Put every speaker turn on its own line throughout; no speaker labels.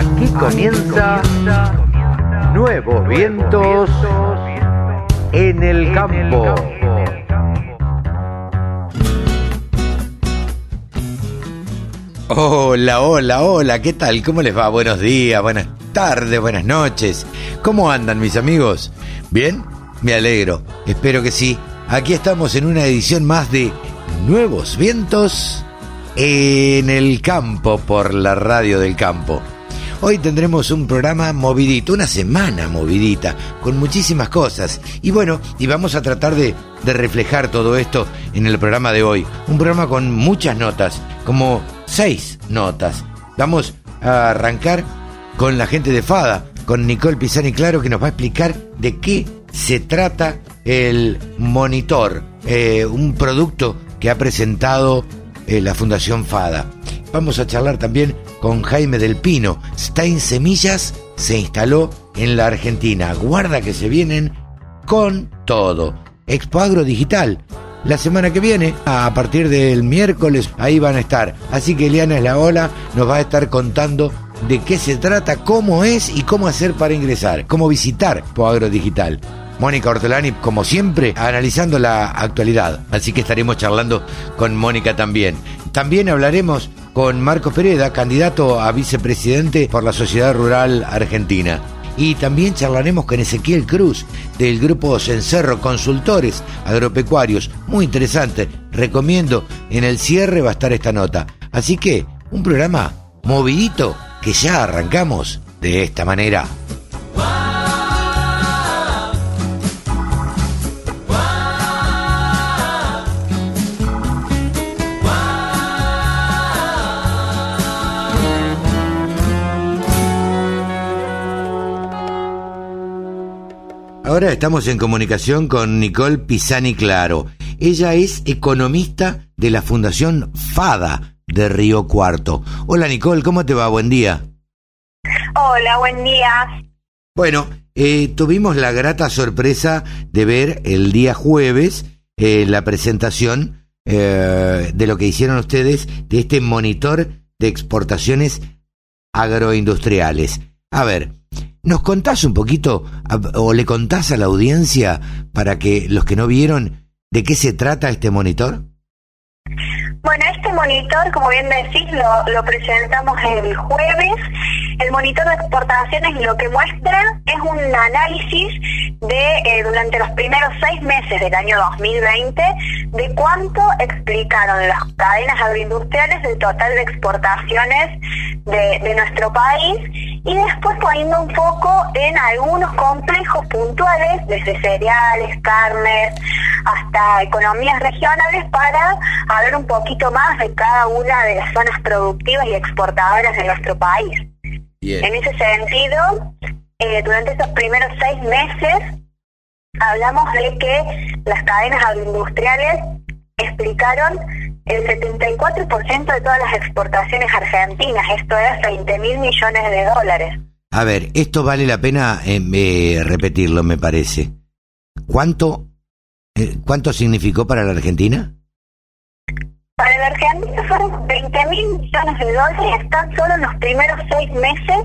Aquí comienza Nuevos Vientos en el Campo.
Hola, hola, hola, ¿qué tal? ¿Cómo les va? Buenos días, buenas tardes, buenas noches. ¿Cómo andan mis amigos? ¿Bien? Me alegro, espero que sí. Aquí estamos en una edición más de Nuevos Vientos en el Campo por la radio del campo. Hoy tendremos un programa movidito, una semana movidita, con muchísimas cosas. Y bueno, y vamos a tratar de, reflejar todo esto en el programa de hoy. Un programa con muchas notas, como seis notas. Vamos a arrancar con la gente de FADA, con Nicole Pisani Claro, que nos va a explicar de qué se trata el monitor, eh, un producto que ha presentado eh, la Fundación FADA. Vamos a charlar también con Jaime del Pino. Stein Semillas se instaló en la Argentina. Guarda que se vienen con todo. Expo Agro Digital. La semana que viene, a partir del miércoles, ahí van a estar. Así que Eliana es la ola, nos va a estar contando de qué se trata, cómo es y cómo hacer para ingresar, cómo visitar Expo Agro Digital. Mónica Ortolani, como siempre, analizando la actualidad. Así que estaremos charlando con Mónica también. También hablaremos con Marcos Pereda, candidato a vicepresidente por la Sociedad Rural Argentina. Y también charlaremos con Ezequiel Cruz del grupo Cencerro Consultores Agropecuarios. Muy interesante. Recomiendo, en el cierre va a estar esta nota. Así que, un programa movidito que ya arrancamos de esta manera. Ahora estamos en comunicación con Nicole Pisani Claro. Ella es economista de la Fundación FADA de Río Cuarto. Hola Nicole, ¿cómo te va? Buen día.
Hola, buen día.
Bueno, eh, tuvimos la grata sorpresa de ver el día jueves eh, la presentación eh, de lo que hicieron ustedes de este monitor de exportaciones agroindustriales. A ver, ¿Nos contás un poquito o le contás a la audiencia para que los que no vieron de qué se trata este monitor?
Bueno, este monitor, como bien decís, lo, lo presentamos el jueves. El monitor de exportaciones lo que muestra es un análisis de eh, durante los primeros seis meses del año 2020 de cuánto explicaron las cadenas agroindustriales del total de exportaciones de, nuestro país y después poniendo un foco en algunos complejos puntuales, desde cereales, carnes, hasta economías regionales, para hablar un poquito más de cada una de las zonas productivas y exportadoras de nuestro país. En ese sentido, eh, durante esos primeros seis meses, hablamos de que las cadenas agroindustriales explicaron el 74% de todas las exportaciones argentinas, esto es 20 mil millones de dólares.
A ver, esto vale la pena eh, eh, repetirlo, me parece. ¿Cuánto, eh, ¿Cuánto significó para la Argentina?
La Argentina fueron 20 mil millones de dólares tan solo en los primeros seis meses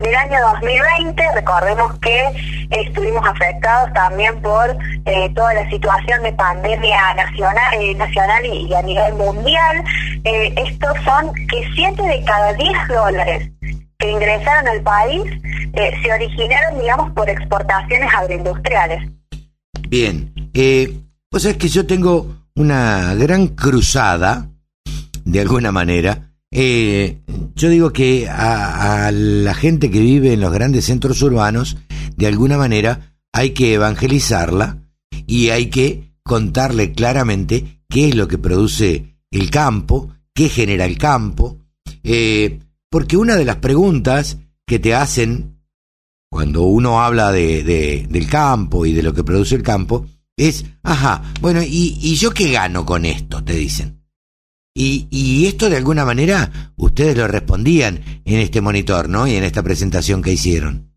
del año 2020. Recordemos que estuvimos afectados también por eh, toda la situación de pandemia nacional, eh, nacional y, a nivel mundial. Eh, estos son que 7 de cada 10 dólares que ingresaron al país se originaron, digamos, por exportaciones agroindustriales.
Bien. Eh, pues es que yo tengo una gran cruzada, de alguna manera. Eh, yo digo que a, la gente que vive en los grandes centros urbanos, de alguna manera, hay que evangelizarla y hay que contarle claramente qué es lo que produce el campo, qué genera el campo, eh, porque una de las preguntas que te hacen cuando uno habla de, del campo y de lo que produce el campo es, ajá, bueno, ¿y, y yo qué gano con esto? Te dicen. Y, y, esto de alguna manera ustedes lo respondían en este monitor, ¿no? Y en esta presentación que hicieron.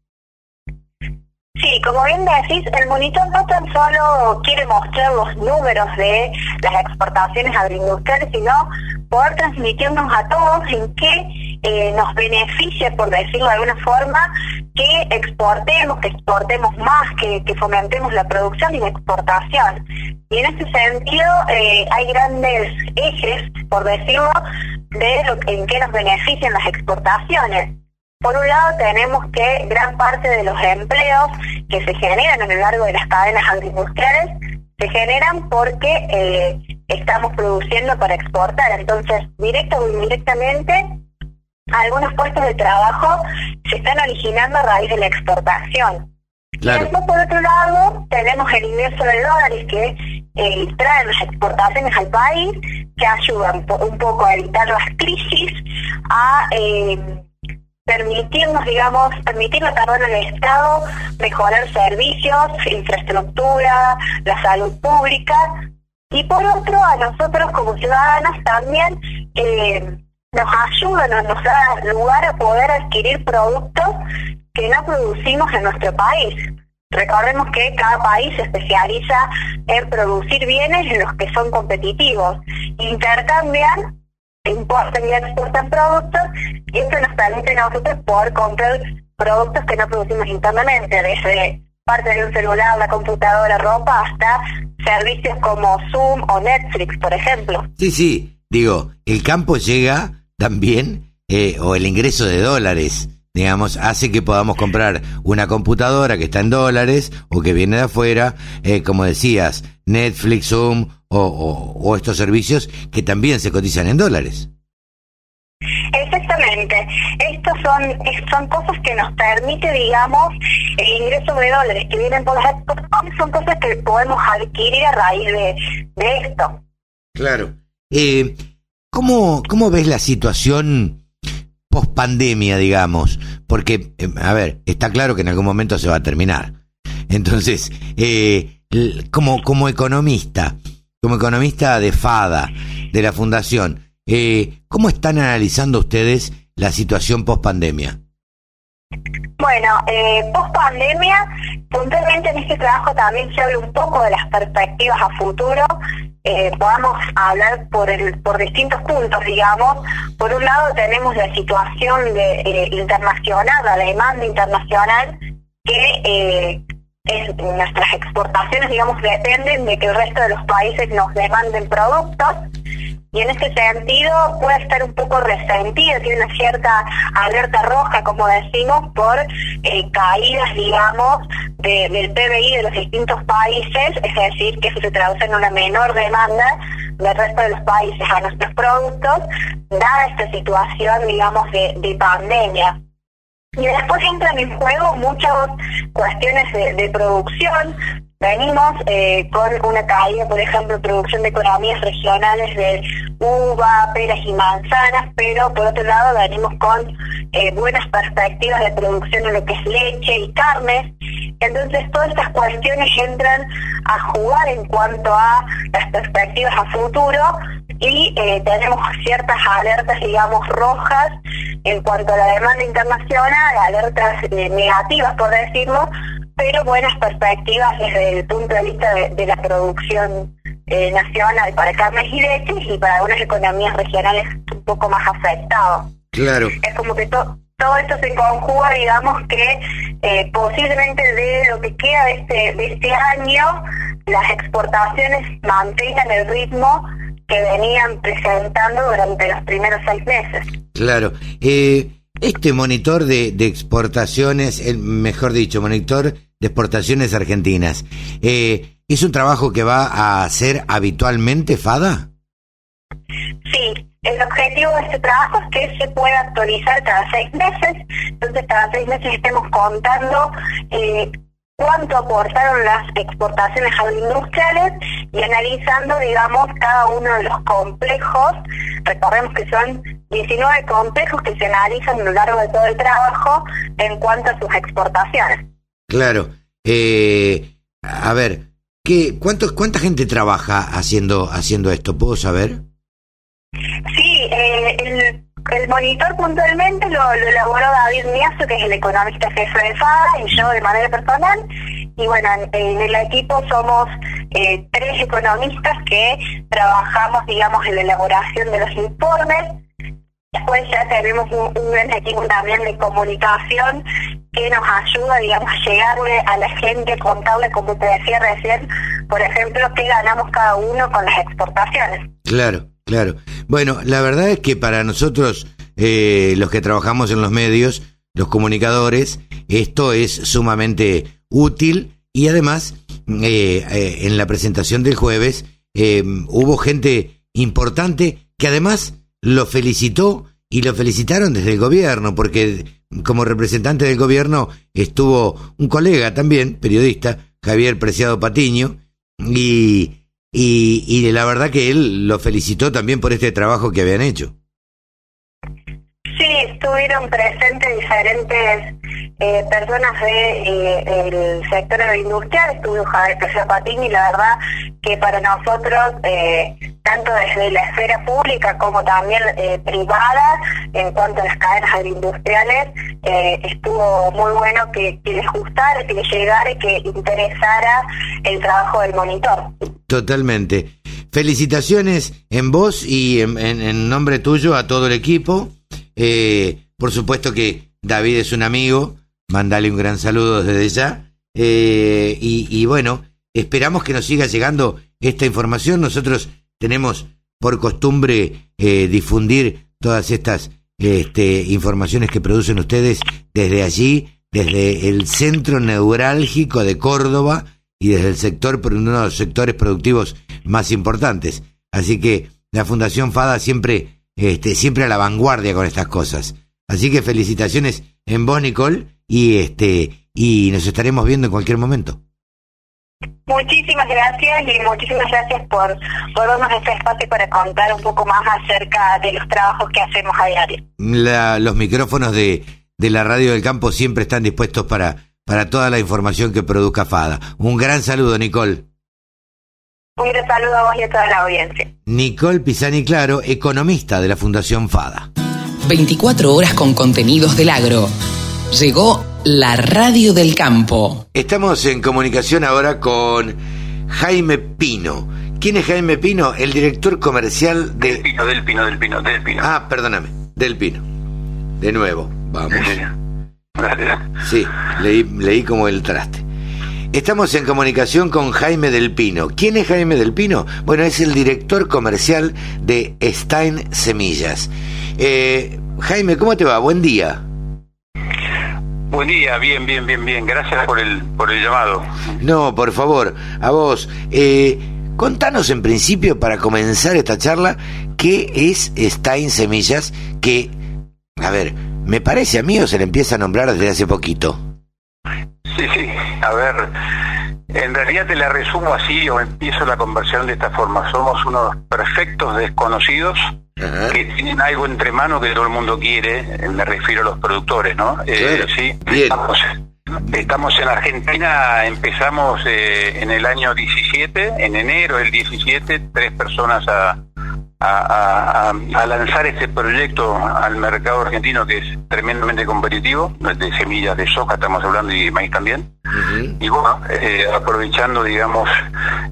Sí, como bien decís, el monitor no tan solo quiere mostrar los números de las exportaciones agroindustriales, sino poder transmitirnos a todos en qué eh, nos beneficia, por decirlo de alguna forma, que exportemos, que exportemos más, que, fomentemos la producción y la exportación. Y en ese sentido eh, hay grandes ejes, por decirlo, de lo que, en qué nos benefician las exportaciones. Por un lado tenemos que gran parte de los empleos que se generan a lo largo de las cadenas agroindustriales se generan porque eh, estamos produciendo para exportar. Entonces, directo o indirectamente, algunos puestos de trabajo se están originando a raíz de la exportación. Y después, por otro lado, tenemos el ingreso de dólares que eh, traen las exportaciones al país, que ayudan un poco a evitar las crisis, a eh, permitirnos, digamos, permitirle perdón al Estado mejorar servicios, infraestructura, la salud pública, y por otro, a nosotros como ciudadanos también eh, nos ayuda, nos, nos da lugar a poder adquirir productos que no producimos en nuestro país. Recordemos que cada país se especializa en producir bienes en los que son competitivos. Intercambian importan y exportan productos y esto nos permite a nosotros poder comprar productos que no producimos internamente, desde parte de un celular, la computadora, ropa, hasta servicios como Zoom o Netflix, por ejemplo.
Sí, sí, digo, el campo llega también, eh, o el ingreso de dólares, digamos, hace que podamos comprar una computadora que está en dólares o que viene de afuera, eh, como decías, Netflix, Zoom o, estos servicios que también se cotizan en dólares.
Exactamente. Estos son, son cosas que nos permite, digamos, el ingreso de dólares que vienen por las exportaciones, son cosas que podemos adquirir a raíz de, esto.
Claro. Eh, ¿cómo, ¿Cómo ves la situación post pandemia, digamos? Porque, eh, a ver, está claro que en algún momento se va a terminar. Entonces, eh, como, como economista, como economista de FADA, de la Fundación, eh, ¿cómo están analizando ustedes la situación post pandemia?
Bueno, eh, post pandemia, puntualmente en este trabajo también se habla un poco de las perspectivas a futuro. Eh, podamos hablar por el, por distintos puntos, digamos. Por un lado tenemos la situación eh, internacional, la demanda internacional, que eh, nuestras exportaciones, digamos, dependen de que el resto de los países nos demanden productos y en este sentido puede estar un poco resentido, tiene una cierta alerta roja, como decimos, por eh, caídas, digamos, del PBI de los distintos países, es decir, que eso se traduce en una menor demanda del resto de los países a nuestros productos, dada esta situación, digamos, de pandemia. Y después entran en juego muchas cuestiones de, producción. Venimos eh, con una caída, por ejemplo, producción de economías regionales de uva, peras y manzanas, pero por otro lado venimos con eh, buenas perspectivas de producción en lo que es leche y carnes. Entonces todas estas cuestiones entran a jugar en cuanto a las perspectivas a futuro y eh, tenemos ciertas alertas, digamos, rojas en cuanto a la demanda internacional, alertas negativas, por decirlo, pero buenas perspectivas desde el punto de vista de, la producción eh, nacional para carnes y leches y para algunas economías regionales un poco más afectados.
Claro.
Es como que todo esto se conjuga, digamos, que posiblemente de lo que queda de este, de este año, las exportaciones mantengan el ritmo que venían presentando durante los primeros seis meses.
Claro. Eh, este monitor de, exportaciones, el, mejor dicho, monitor de exportaciones argentinas, eh, ¿es un trabajo que va a hacer habitualmente FADA?
Sí, el objetivo de este trabajo es que se pueda actualizar cada seis meses, entonces cada seis meses estemos contando eh, cuánto aportaron las exportaciones agroindustriales y analizando, digamos, cada uno de los complejos. Recordemos que son 19 complejos que se analizan a lo largo de todo el trabajo en cuanto a sus exportaciones.
Claro. Eh, a ver, ¿qué, cuánto, ¿cuánta gente trabaja haciendo, haciendo esto? ¿Puedo saber?
Sí, eh, el monitor puntualmente lo, elaboró David Miazo, que es el economista jefe de FADA, y yo de manera personal. Y bueno, en, el equipo somos eh, tres economistas que trabajamos, digamos, en la elaboración de los informes. después ya tenemos un, un gran equipo también de comunicación que nos ayuda, digamos, a llegarle a la gente, contarle, como te decía recién, por ejemplo, qué ganamos cada uno con las exportaciones.
Claro, claro. Bueno, la verdad es que para nosotros, eh, los que trabajamos en los medios, los comunicadores, esto es sumamente útil y además, eh, eh, en la presentación del jueves, eh, hubo gente importante que además lo felicitó y lo felicitaron desde el gobierno, porque como representante del gobierno estuvo un colega también, periodista, Javier Preciado Patiño, y, y, la verdad que él lo felicitó también por este trabajo que habían hecho.
Sí, estuvieron presentes diferentes eh, personas de, el sector agroindustrial, estuvo Javier Pérez Patini y la verdad que para nosotros, eh, tanto desde la esfera pública como también eh, privada, en cuanto a las cadenas agroindustriales, eh, estuvo muy bueno que, que les gustara, que les llegara y que interesara el trabajo del monitor.
Totalmente. Felicitaciones en vos y en, en, nombre tuyo a todo el equipo. Eh, por supuesto que David es un amigo, mandale un gran saludo desde ya. Eh, y, y, bueno, esperamos que nos siga llegando esta información. Nosotros tenemos por costumbre eh, difundir todas estas este, informaciones que producen ustedes desde allí, desde el centro neurálgico de Córdoba y desde el sector, uno de los sectores productivos más importantes. Así que la Fundación FADA siempre este, siempre a la vanguardia con estas cosas. Así que felicitaciones en vos, Nicole, y este, y nos estaremos viendo en cualquier momento.
Muchísimas gracias y muchísimas gracias por, por darnos este espacio para contar un poco más acerca de los trabajos que hacemos a diario.
La, los micrófonos de, de la radio del campo siempre están dispuestos para, para toda la información que produzca FADA. Un gran saludo, Nicole.
Un gran saludo a vos y a toda la audiencia.
Nicole Pisani Claro, economista de la Fundación FADA.
24 horas con contenidos del agro. Llegó la radio del campo.
Estamos en comunicación ahora con Jaime Pino. ¿Quién es Jaime Pino? El director comercial de...
Del Pino, del Pino, del Pino, del Pino.
Ah, perdóname, del Pino. De nuevo, vamos. Sí, leí, leí como el traste. Estamos en comunicación con Jaime del Pino. ¿Quién es Jaime del Pino? Bueno, es el director comercial de Stein Semillas. Eh, Jaime, ¿cómo te va? Buen día.
Buen día, bien, bien, bien, bien. Gracias por el, por el llamado.
No, por favor, a vos. Eh, contanos en principio, para comenzar esta charla, qué es Stein Semillas, que, a ver, me parece a mí o se le empieza a nombrar desde hace poquito.
Sí, sí, a ver, en realidad te la resumo así o empiezo la conversación de esta forma. Somos unos perfectos desconocidos Ajá. que tienen algo entre manos que todo el mundo quiere, me refiero a los productores, ¿no?
Claro. Eh,
sí, estamos, estamos, en Argentina, empezamos eh, en el año 17, en enero del 17, tres personas a, a, a, a, lanzar este proyecto al mercado argentino que es tremendamente competitivo, de semillas de soja estamos hablando y de maíz también. Uh -huh. Y bueno, eh, aprovechando, digamos,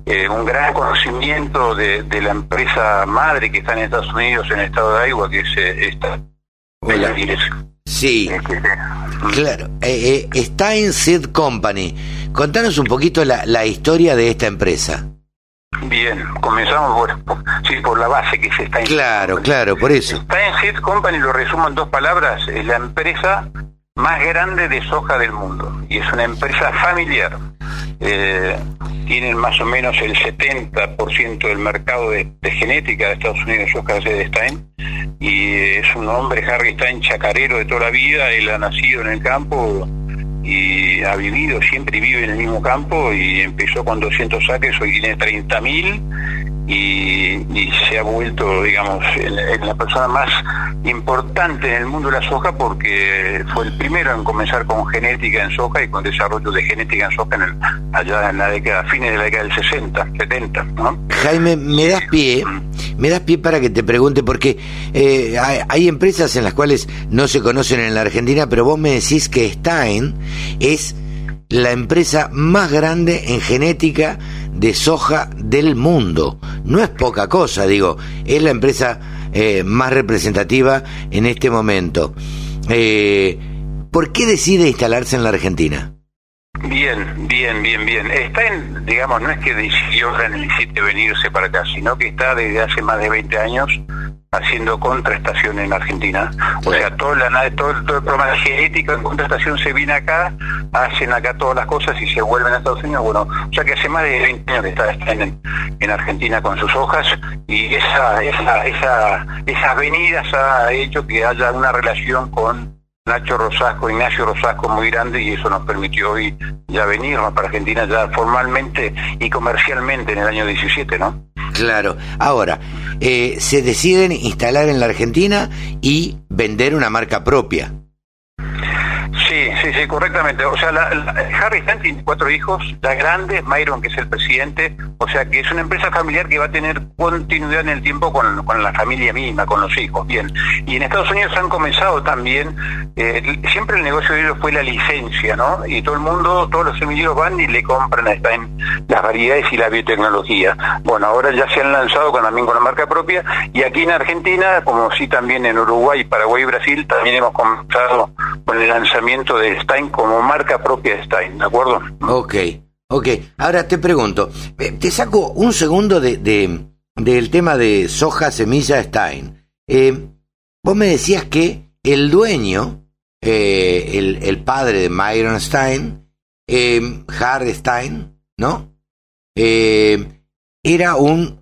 eh, un gran conocimiento de, de, la empresa madre que está en Estados Unidos, en el estado de Iowa, que es eh, esta.
Sí, claro. Eh, está en Seed Company. Contanos un poquito la, la historia de esta empresa.
Bien, comenzamos por, por, sí, por la base que es Stein
Claro, Company. claro, por eso.
Stein Seed Company, lo resumo en dos palabras, es la empresa más grande de soja del mundo y es una empresa familiar. Eh, tienen más o menos el 70% del mercado de, genética de Estados Unidos, soja de Stein, y es un hombre, Harry Stein, chacarero de toda la vida, él ha nacido en el campo y ha vivido, siempre vive en el mismo campo y empezó con 200 saques, hoy tiene 30 mil y, y, se ha vuelto, digamos, en, en, la persona más importante en el mundo de la soja porque fue el primero en comenzar con genética en soja y con desarrollo de genética en soja en el, allá en la década, fines de la década del 60, 70, ¿no?
Jaime, me das pie, me das pie para que te pregunte porque eh, hay, hay, empresas en las cuales no se conocen en la Argentina, pero vos me decís que Stein es la empresa más grande en genética de soja del mundo. No es poca cosa, digo, es la empresa eh, más representativa en este momento. Eh, ¿Por qué decide instalarse en la Argentina?
Bien, bien, bien, bien. Está en, digamos, no es que decidió necesite venirse para acá, sino que está desde hace más de 20 años haciendo contraestación en Argentina. O sea, todo, la, todo, todo el programa genético en contraestación se viene acá, hacen acá todas las cosas y se vuelven a Estados Unidos. Bueno, o sea que hace más de 20 años que está, en, en, Argentina con sus hojas y esa, esa, esa, esas venidas ha hecho que haya una relación con Nacho Rosasco, Ignacio Rosasco muy grande y eso nos permitió hoy ya venirnos para Argentina ya formalmente y comercialmente en el año 17, ¿no?
Claro. Ahora, eh, se deciden instalar en la Argentina y vender una marca propia.
Sí, correctamente. O sea, Harry Stein tiene cuatro hijos, ya grandes, Myron, que es el presidente, o sea, que es una empresa familiar que va a tener continuidad en el tiempo con, la familia misma, con los hijos, bien. Y en Estados Unidos han comenzado también, eh, siempre el negocio de ellos fue la licencia, ¿no? Y todo el mundo, todos los semilleros van y le compran a Stein las variedades y la biotecnología. Bueno, ahora ya se han lanzado con, también con la marca propia, y aquí en Argentina, como sí también en Uruguay, Paraguay y Brasil, también hemos comenzado con el lanzamiento de Como marca propia de Stein, ¿de acuerdo?
Ok, ok. Ahora te pregunto, eh, te saco un segundo de, del tema de soja, semilla, Stein. Eh, vos me decías que el dueño, eh, el, el, padre de Myron Stein, Harry Stein, ¿no? era un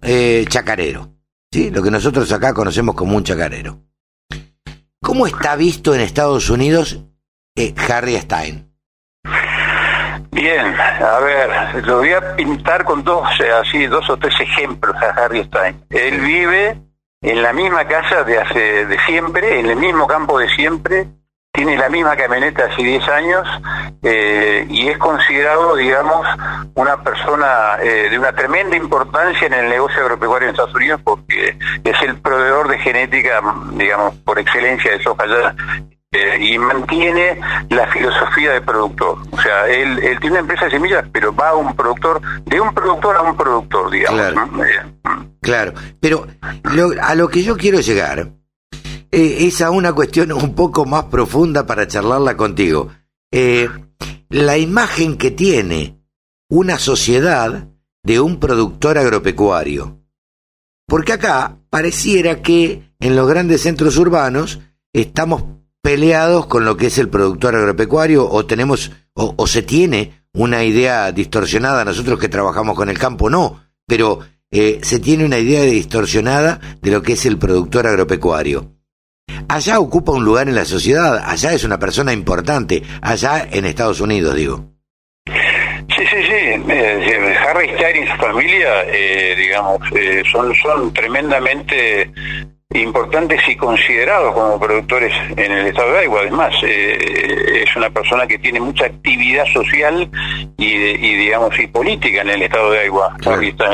chacarero, ¿sí? Lo que nosotros acá conocemos como un chacarero. ¿Cómo está visto en Estados Unidos eh, Harry Stein?
Bien, a ver, lo voy a pintar con dos, así, dos o tres ejemplos a Harry Stein. Él vive en la misma casa de hace de siempre, en el mismo campo de siempre, tiene la misma camioneta hace 10 años eh, y es considerado, digamos, una persona eh, de una tremenda importancia en el negocio agropecuario en Estados Unidos porque es el proveedor de genética, digamos, por excelencia de soja eh, y mantiene la filosofía del productor. O sea, él, él, tiene una empresa de semillas, pero va a un productor, de un productor a un productor, digamos.
Claro, mm. claro. pero a lo que yo quiero llegar eh, es a una cuestión un poco más profunda para charlarla contigo. Eh, la imagen que tiene una sociedad de un productor agropecuario. Porque acá pareciera que en los grandes centros urbanos estamos peleados con lo que es el productor agropecuario o tenemos o, se tiene una idea distorsionada, nosotros que trabajamos con el campo no, pero eh, se tiene una idea distorsionada de lo que es el productor agropecuario allá ocupa un lugar en la sociedad, allá es una persona importante, allá en Estados Unidos, digo.
Sí, sí, sí. Eh, Harry Stein y su familia, eh, digamos, eh, son, son tremendamente importantes y considerados como productores en el estado de Iowa. Además, es una persona que tiene mucha actividad social y, digamos, y política en el estado de Iowa.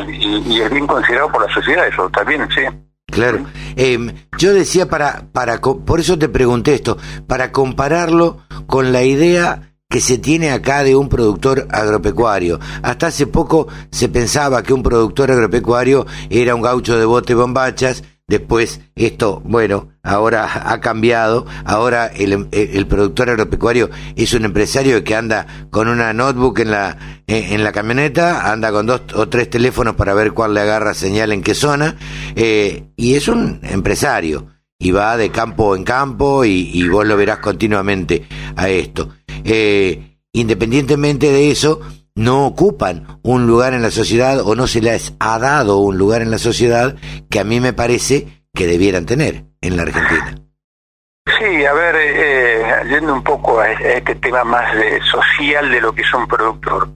Y, y, es bien considerado por la sociedad, eso también, sí.
Claro. Em, yo decía para, para, por eso te pregunté esto, para compararlo con la idea que se tiene acá de un productor agropecuario. Hasta hace poco se pensaba que un productor agropecuario era un gaucho de bote bombachas Después esto, bueno, ahora ha cambiado. Ahora el, productor agropecuario es un empresario que anda con una notebook en la, en, la camioneta, anda con dos o tres teléfonos para ver cuál le agarra señal en qué zona, eh, y es un empresario. Y va de campo en campo y, y vos lo verás continuamente a esto. Eh, independientemente de eso, no ocupan un lugar en la sociedad o no se les ha dado un lugar en la sociedad que a mí me parece que debieran tener en la Argentina.
Sí, a ver, eh, eh, yendo un poco a este tema más de social de lo que es un productor.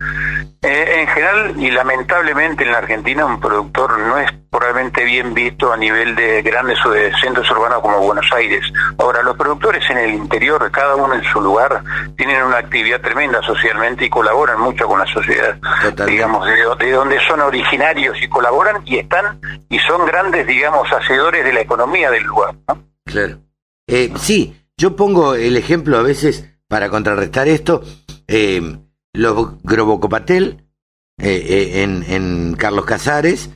Eh, en general y lamentablemente en la Argentina un productor no es probablemente bien visto a nivel de grandes o de centros urbanos como Buenos Aires. Ahora, los productores en el interior, cada uno en su lugar, tienen una actividad tremenda socialmente y colaboran mucho con la sociedad, digamos, de, donde son originarios y colaboran y están y son grandes, digamos, hacedores de la economía del lugar.
Claro. Eh, sí, yo pongo el ejemplo a veces para contrarrestar esto. Eh, los Grobocopatel eh, en, en Carlos Casares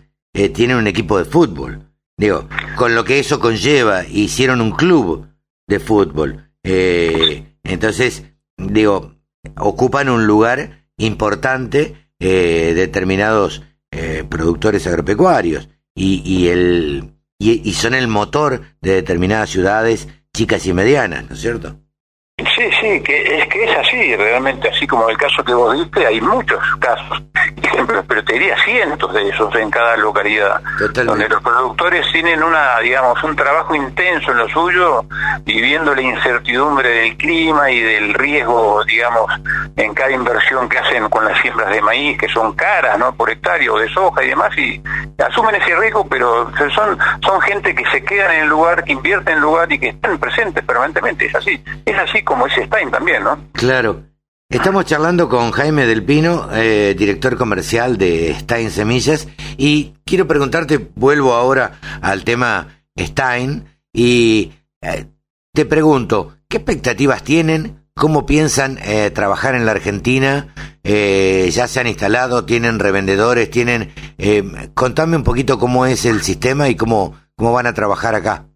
tienen un equipo de fútbol. digo, con lo que eso conlleva, hicieron un club de fútbol. Eh, entonces, digo, ocupan un lugar importante eh, determinados eh, productores agropecuarios y, y el y son el motor de determinadas ciudades chicas y medianas, ¿no es cierto?
Sí, sí, que es que es así, realmente así como el caso que vos diste, hay muchos casos, ejemplos, pero te diría cientos de esos en cada localidad, donde los productores tienen una, digamos, un trabajo intenso en lo suyo, viviendo la incertidumbre del clima y del riesgo, digamos, en cada inversión que hacen con las siembras de maíz, que son caras, ¿no? Por hectárea o de soja y demás, y asumen ese riesgo, pero son, son gente que se quedan en el lugar, que invierten en el lugar y que están presentes permanentemente, es así, es así como ese Stein también, ¿no?
Claro. Estamos charlando con Jaime del Pino, eh, director comercial de Stein Semillas, y quiero preguntarte, vuelvo ahora al tema Stein, y eh, te pregunto, ¿qué expectativas tienen? ¿Cómo piensan eh, trabajar en la Argentina? ¿Ya se han instalado? ¿Tienen revendedores? ¿Tienen...? contame un poquito cómo es el sistema y cómo, cómo van a trabajar acá.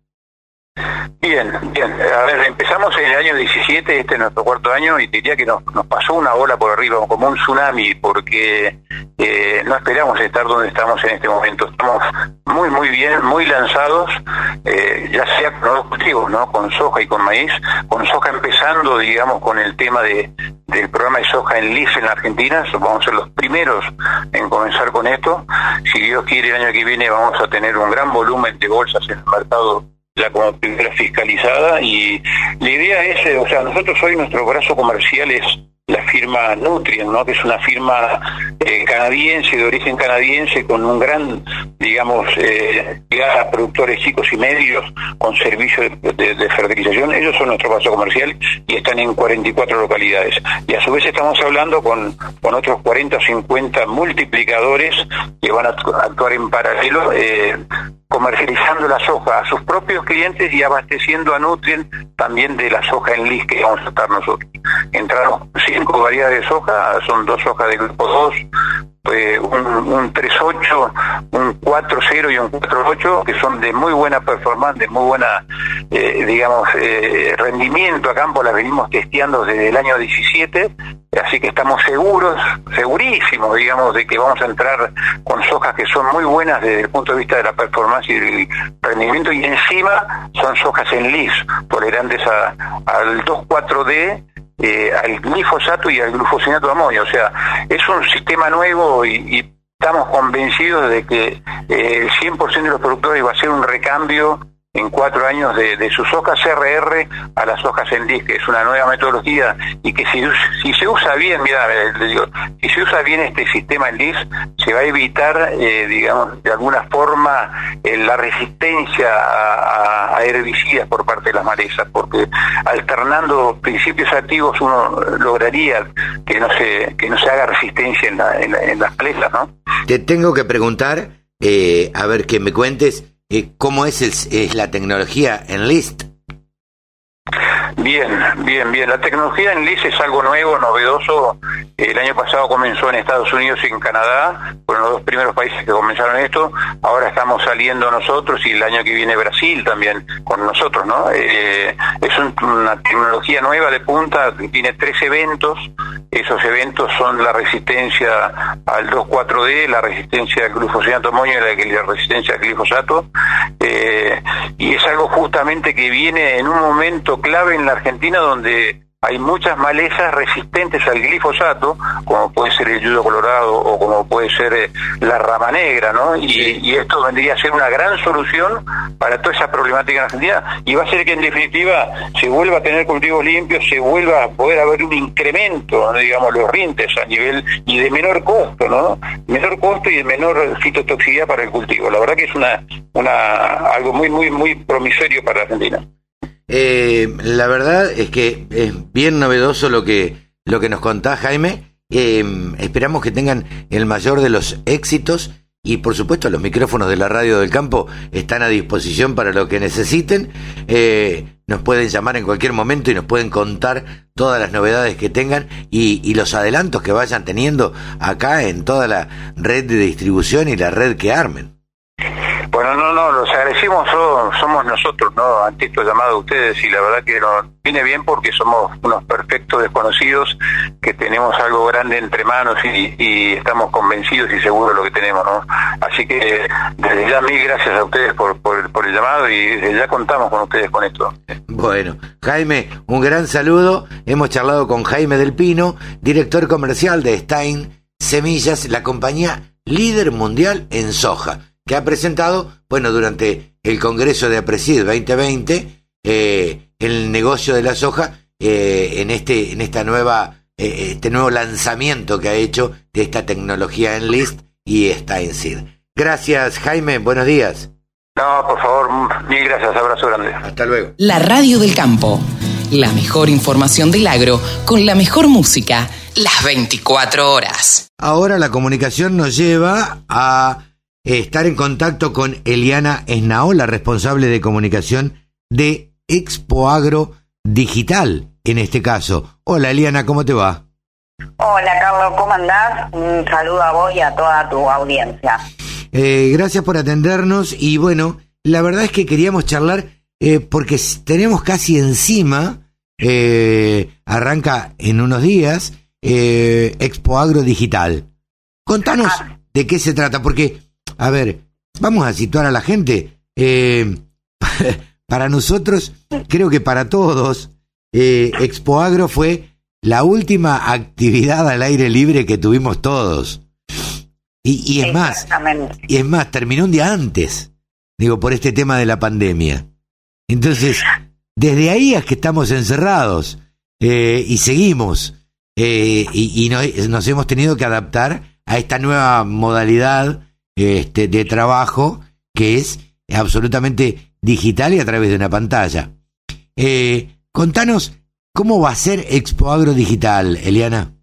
Bien, bien. A ver, empezamos en el año 17, este es nuestro cuarto año, y diría que nos, pasó una ola por arriba, como un tsunami, porque eh, no esperamos estar donde estamos en este momento. Estamos muy, muy bien, muy lanzados, eh, ya sea con los cultivos, ¿no? Con soja y con maíz. Con soja empezando, digamos, con el tema de, del programa de soja en LIS en la Argentina. Vamos a ser los primeros en comenzar con esto. Si Dios quiere, el año que viene vamos a tener un gran volumen de bolsas en el mercado la primera fiscalizada y la idea es, eh, o sea, nosotros hoy nuestro brazo comercial es la firma Nutrien, ¿no? que es una firma eh, canadiense, de origen canadiense, con un gran, digamos, eh, a productores chicos y medios con servicios de, fertilización. Ellos son nuestro brazo comercial y están en 44 localidades. Y a su vez estamos hablando con, con otros 40 o 50 multiplicadores que van a actuar en paralelo. Eh, comercializando la soja a sus propios clientes y abasteciendo a Nutrien también de la soja en lis que vamos a estar nosotros. Entraron cinco variedades de soja, son dos hojas de grupo 2, eh, un, un 3.8, un 4.0 y un 4.8, que son de muy buena performance, de muy buena, eh, digamos, eh, rendimiento a campo, las venimos testeando desde el año 17, así que estamos seguros, segurísimos, digamos, de que vamos a entrar con sojas que son muy buenas desde el punto de vista de la performance y el rendimiento, y encima son sojas en lis, tolerantes a, al 2.4D, eh, al glifosato y al glufosinato de amonio. O sea, es un sistema nuevo y, estamos convencidos de que eh, el 100% de los productores va a ser un recambio en cuatro años de, sus hojas CRR a las hojas en DIS, que es una nueva metodología y que si, si se usa bien, mira, digo, si se usa bien este sistema en DIS, se va a evitar, eh, digamos, de alguna forma eh, la resistencia a, herbicidas por parte de las malezas, porque alternando principios activos uno lograría que no se, que no se haga resistencia en, las malezas, ¿no?
Te tengo que preguntar, eh, a ver que me cuentes, eh, ¿Cómo es, es la tecnología en List?
Bien, bien, bien. La tecnología en LIS es algo nuevo, novedoso. El año pasado comenzó en Estados Unidos y en Canadá, fueron los dos primeros países que comenzaron esto. Ahora estamos saliendo nosotros y el año que viene Brasil también con nosotros, ¿no? Eh, es una tecnología nueva de punta tiene tres eventos. Esos eventos son la resistencia al 2,4-D, la resistencia al glufosinato amonio y la resistencia al glifosato. Eh, y es algo justamente que viene en un momento clave en la Argentina donde hay muchas malezas resistentes al glifosato, como puede ser el yudo colorado o como puede ser eh, la rama negra, ¿no? Y, esto vendría a ser una gran solución para toda esa problemática en Argentina y va a ser que en definitiva se vuelva a tener cultivos limpios, se vuelva a poder haber un incremento, digamos, los rintes a nivel y de menor costo, ¿no? Menor costo y de menor fitotoxicidad para el cultivo. La verdad que es una, una algo muy, muy, muy promisorio para Argentina.
Eh, la verdad es que es bien novedoso lo que, lo que nos contás, Jaime. Eh, esperamos que tengan el mayor de los éxitos y por supuesto los micrófonos de la radio del campo están a disposición para lo que necesiten. Eh, nos pueden llamar en cualquier momento y nos pueden contar todas las novedades que tengan y, los adelantos que vayan teniendo acá en toda la red de distribución y la red que armen.
Bueno, no, no, los somos nosotros, ¿no? Ante esto llamado a ustedes y la verdad que viene bien porque somos unos perfectos desconocidos que tenemos algo grande entre manos y, estamos convencidos y seguros de lo que tenemos, ¿no? Así que desde ya mil gracias a ustedes por, por, el llamado y desde ya contamos con ustedes con esto.
Bueno, Jaime, un gran saludo. Hemos charlado con Jaime del Pino, director comercial de Stein Semillas, la compañía líder mundial en soja que ha presentado, bueno, durante el Congreso de Apresid 2020, eh, el negocio de la soja eh, en este, en esta nueva, eh, este nuevo lanzamiento que ha hecho de esta tecnología en List y está en SID. Gracias, Jaime. Buenos días.
No, por favor, mil gracias. Abrazo grande.
Hasta luego.
La Radio del Campo. La mejor información del agro con la mejor música las 24 horas.
Ahora la comunicación nos lleva a estar en contacto con Eliana Esnao, la responsable de comunicación de Expo Agro Digital, en este caso. Hola Eliana, ¿cómo te va?
Hola Carlos, ¿cómo andás? Un saludo a vos y a toda tu audiencia.
Eh, gracias por atendernos y bueno, la verdad es que queríamos charlar eh, porque tenemos casi encima, eh, arranca en unos días, Expo Agro Digital. Contanos ah. de qué se trata, porque a ver, vamos a situar a la gente. Eh, para nosotros, creo que para todos, eh, Expo Agro fue la última actividad al aire libre que tuvimos todos. Y, es más, y es más, terminó un día antes, digo, por este tema de la pandemia. Entonces, desde ahí es que estamos encerrados eh, y seguimos. y, nos hemos tenido que adaptar a esta nueva modalidad este, de trabajo que es absolutamente digital y a través de una pantalla. Eh, contanos cómo va a ser Expo Agro Digital, Eliana.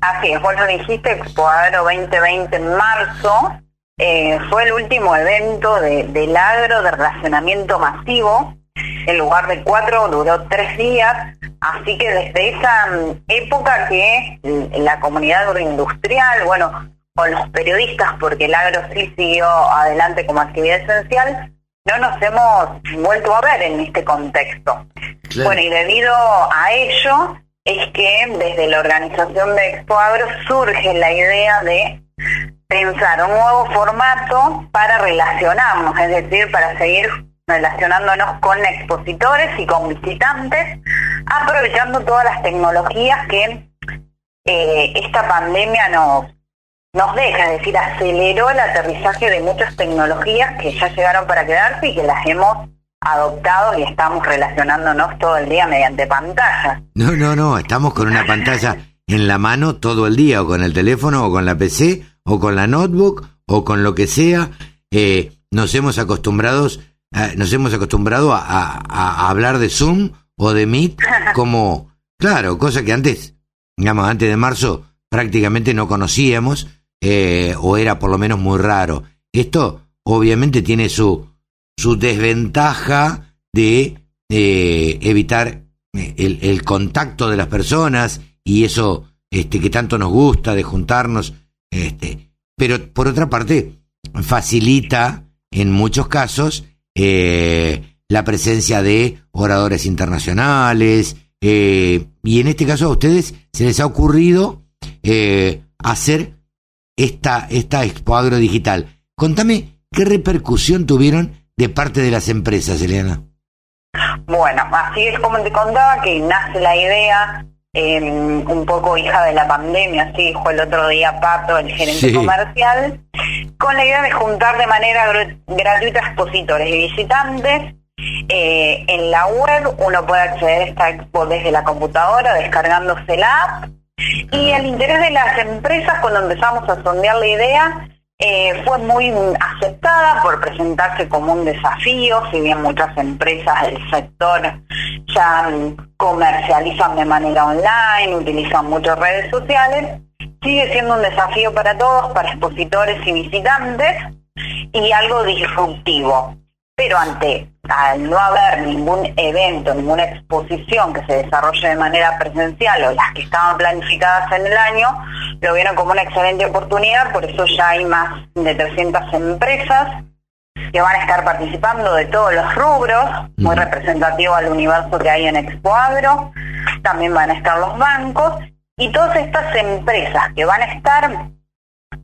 Así es, vos lo dijiste, Expo Agro 2020 en marzo, eh, fue el último evento de, del agro de relacionamiento masivo. En lugar de cuatro, duró tres días. Así que desde esa mm, época que la comunidad agroindustrial, bueno, con los periodistas, porque el agro sí siguió adelante como actividad esencial, no nos hemos vuelto a ver en este contexto. Bueno, y debido a ello es que desde la organización de Expo Agro surge la idea de pensar un nuevo formato para relacionarnos, es decir, para seguir relacionándonos con expositores y con visitantes, aprovechando todas las tecnologías que eh, esta pandemia nos, nos deja, es decir, aceleró el aterrizaje de muchas tecnologías que ya llegaron para quedarse y que las hemos adoptado y estamos relacionándonos todo el día mediante pantallas.
No, no, no, estamos con una pantalla en la mano todo el día, o con el teléfono, o con la PC, o con la notebook, o con lo que sea. Eh, nos hemos acostumbrados, eh, nos hemos acostumbrado a, a, hablar de Zoom o de Meet como, claro, cosa que antes, digamos, antes de marzo prácticamente no conocíamos eh, o era por lo menos muy raro. Esto obviamente tiene su, su desventaja de evitar eh, el, contacto de las personas y eso este, que tanto nos gusta de juntarnos. Este, pero por otra parte, facilita en muchos casos eh, la presencia de oradores internacionales. y en este caso a ustedes se les ha ocurrido hacer esta, esta Expo Agro Digital. Contame qué repercusión tuvieron de parte de las empresas, Eliana.
Bueno, así es como te contaba que nace la idea, em, un poco hija de la pandemia, así dijo el otro día Pato, el gerente comercial, con la idea de juntar de manera gratuita expositores y visitantes. Eh, en la web uno puede acceder a esta expo desde la computadora, descargándose la app y el interés de las empresas cuando empezamos a sondear la idea eh, fue muy aceptada por presentarse como un desafío, si bien muchas empresas del sector ya comercializan de manera online, utilizan muchas redes sociales, sigue siendo un desafío para todos, para expositores y visitantes, y algo disruptivo. Pero ante al no haber ningún evento, ninguna exposición que se desarrolle de manera presencial o las que estaban planificadas en el año, lo vieron como una excelente oportunidad, por eso ya hay más de 300 empresas que van a estar participando de todos los rubros, muy representativo al universo que hay en Expo Agro. También van a estar los bancos y todas estas empresas que van a estar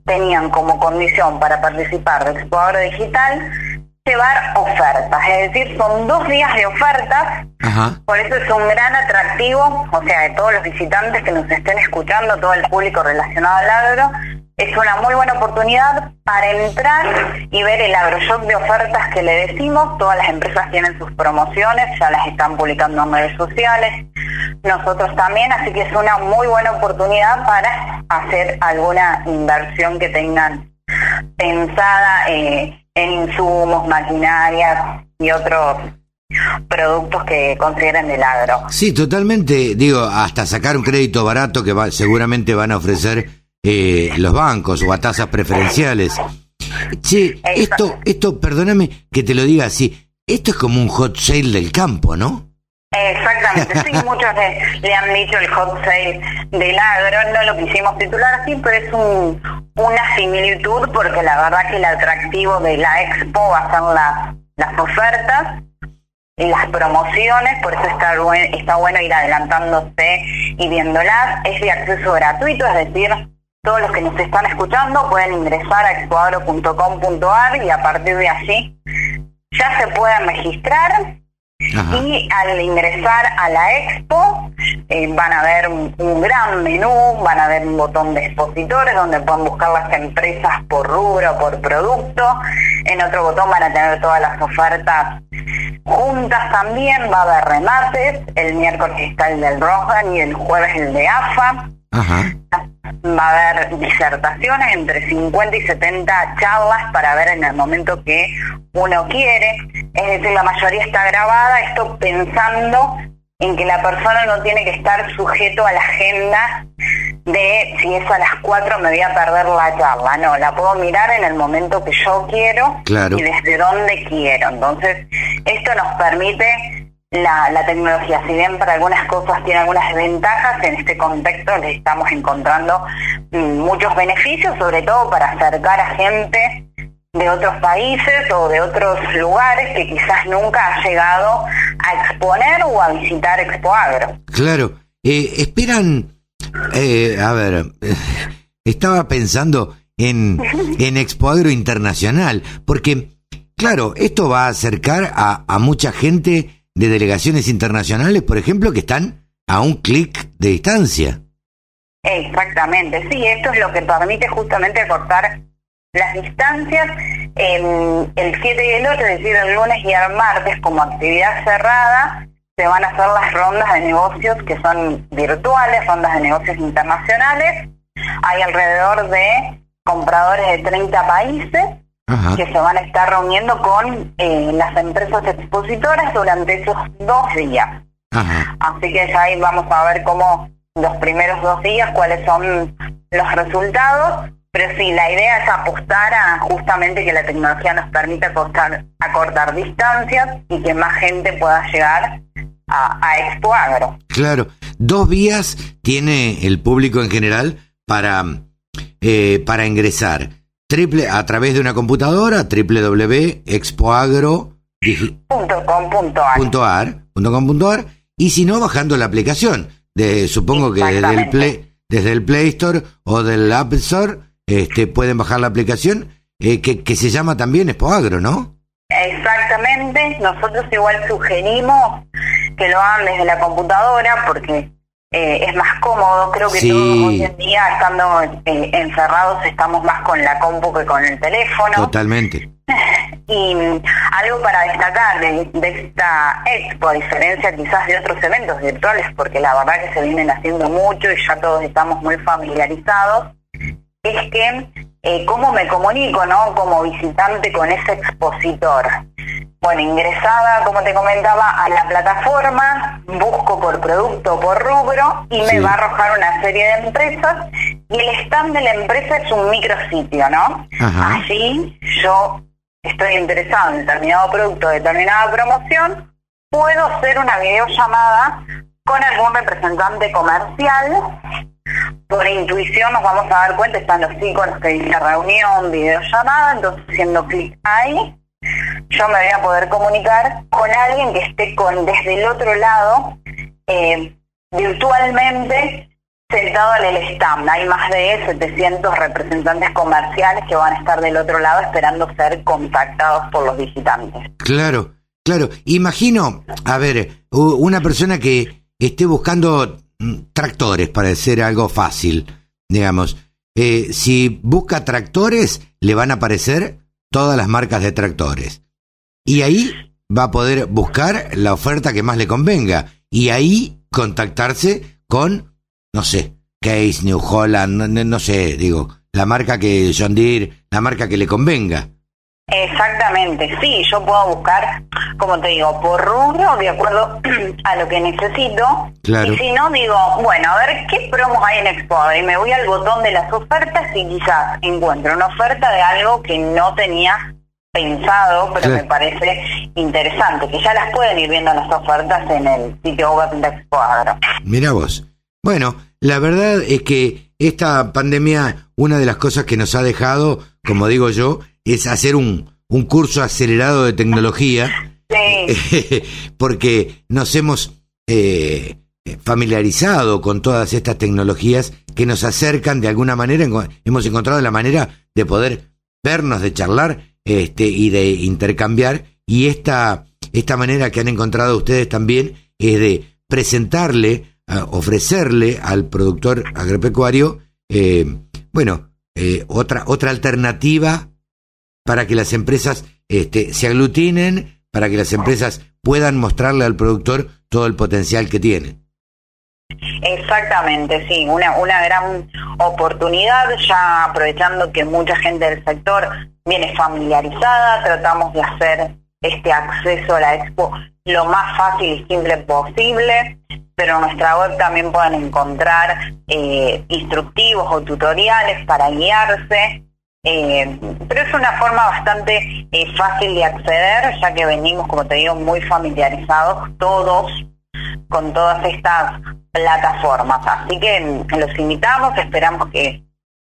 tenían como condición para participar de Expo Agro Digital llevar ofertas, es decir, son dos días de ofertas, por eso es un gran atractivo, o sea, de todos los visitantes que nos estén escuchando, todo el público relacionado al agro, es una muy buena oportunidad para entrar y ver el agroshop de ofertas que le decimos. Todas las empresas tienen sus promociones, ya las están publicando en redes sociales. Nosotros también, así que es una muy buena oportunidad para hacer alguna inversión que tengan pensada eh, en insumos, maquinarias y otros productos que consideren del agro.
Sí, totalmente. Digo, hasta sacar un crédito barato que va, seguramente van a ofrecer eh, los bancos o a tasas preferenciales. Che, esto, esto, perdóname que te lo diga así, esto es como un hot sale del campo, ¿no?
Exactamente, sí, muchos le, han dicho el hot sale del agro, no lo quisimos titular así, pero es un, una similitud porque la verdad que el atractivo de la expo va a ser las, las ofertas y las promociones, por eso está, está bueno ir adelantándose y viéndolas, es de acceso gratuito, es decir, todos los que nos están escuchando pueden ingresar a expoagro.com.ar y a partir de allí ya se pueden registrar y al ingresar a la expo eh, van a ver un, gran menú, van a ver un botón de expositores donde pueden buscar las empresas por rubro, por producto. En otro botón van a tener todas las ofertas juntas también, va a haber remates, el miércoles está el del Rohan y el jueves el de AFA. Va a haber disertaciones entre 50 y 70 charlas para ver en el momento que uno quiere. Es decir, la mayoría está grabada, esto pensando en que la persona no tiene que estar sujeto a la agenda de si es a las 4 me voy a perder la charla. No, la puedo mirar en el momento que yo quiero y desde donde quiero. Entonces, esto nos permite la, la, tecnología, si bien para algunas cosas tiene algunas ventajas, en este contexto le estamos encontrando mm, muchos beneficios, sobre todo para acercar a gente de otros países o de otros lugares que quizás nunca ha llegado a exponer o a visitar Expo Agro.
Claro, eh, esperan, eh, a ver, eh, estaba pensando en, en Expo Agro Internacional, porque, claro, esto va a acercar a, a mucha gente de delegaciones internacionales, por ejemplo, que están a un clic de distancia.
Exactamente, sí, esto es lo que permite justamente cortar las distancias. el 7 y el 8, es decir, el lunes y el martes, como actividad cerrada, se van a hacer las rondas de negocios que son virtuales, rondas de negocios internacionales. Hay alrededor de compradores de 30 países que se van a estar reuniendo con eh, las empresas expositoras durante esos dos días. Así que ya ahí vamos a ver cómo los primeros dos días, cuáles son los resultados. Pero sí, la idea es apostar a justamente que la tecnología nos permita acortar, acortar distancias y que más gente pueda llegar a, a Expo Agro.
Claro, dos vías tiene el público en general para, eh, para ingresar triple a través de una computadora www.expoagro.com.ar y si no bajando la aplicación de supongo que desde el Play desde el Play Store o del App Store este pueden bajar la aplicación eh, que, que se llama también Expoagro, ¿no?
Exactamente, nosotros igual sugerimos que lo hagan desde la computadora porque eh, es más cómodo. Creo que todos hoy en día, estando eh, encerrados, estamos más con la compu que con el teléfono.
Totalmente.
Y algo para destacar de, esta expo, a diferencia quizás de otros eventos virtuales, porque la verdad que se vienen haciendo mucho y ya todos estamos muy familiarizados, es que eh, cómo me comunico, ¿no? Como visitante con ese expositor. Bueno, ingresada, como te comentaba, a la plataforma, busco por producto, por rubro y me va a arrojar una serie de empresas y el stand de la empresa es un micrositio, ¿no? Allí yo estoy interesado en determinado producto, determinada promoción, puedo hacer una videollamada con algún representante comercial. Por intuición nos vamos a dar cuenta, están los iconos que dice reunión, videollamada, entonces haciendo clic ahí yo me voy a poder comunicar con alguien que esté con desde el otro lado, eh, virtualmente, sentado en el stand. Hay más de 700 representantes comerciales que van a estar del otro lado esperando ser contactados por los visitantes.
Claro, claro. Imagino, a ver, una persona que esté buscando mm, tractores para hacer algo fácil, digamos. Eh, si busca tractores, le van a aparecer todas las marcas de tractores. Y ahí va a poder buscar la oferta que más le convenga. Y ahí contactarse con, no sé, Case, New Holland, no, sé, digo, la marca que John Deere, la marca que le convenga.
Exactamente, sí, yo puedo buscar, como te digo, por rubro, de acuerdo a lo que necesito.
Claro.
Y si no, digo, bueno, a ver qué promos hay en Expo. Y me voy al botón de las ofertas y quizás encuentro una oferta de algo que no tenía pensado, pero me parece interesante, que ya las pueden ir viendo las ofertas en el sitio web de Expo Agro.
Mira vos. Bueno, la verdad es que esta pandemia, una de las cosas que nos ha dejado, como digo yo, es hacer un, un curso acelerado de tecnología, porque nos hemos eh, familiarizado con todas estas tecnologías que nos acercan de alguna manera, hemos encontrado la manera de poder vernos, de charlar este, y de intercambiar, y esta, esta manera que han encontrado ustedes también es de presentarle, ofrecerle al productor agropecuario, eh, bueno, eh, otra, otra alternativa para que las empresas este, se aglutinen, para que las empresas puedan mostrarle al productor todo el potencial que tiene.
Exactamente, sí, una, una gran oportunidad, ya aprovechando que mucha gente del sector viene familiarizada, tratamos de hacer este acceso a la expo lo más fácil y simple posible, pero en nuestra web también pueden encontrar eh, instructivos o tutoriales para guiarse eh, pero es una forma bastante eh, fácil de acceder, ya que venimos, como te digo, muy familiarizados todos con todas estas plataformas. Así que mm, los invitamos, esperamos que,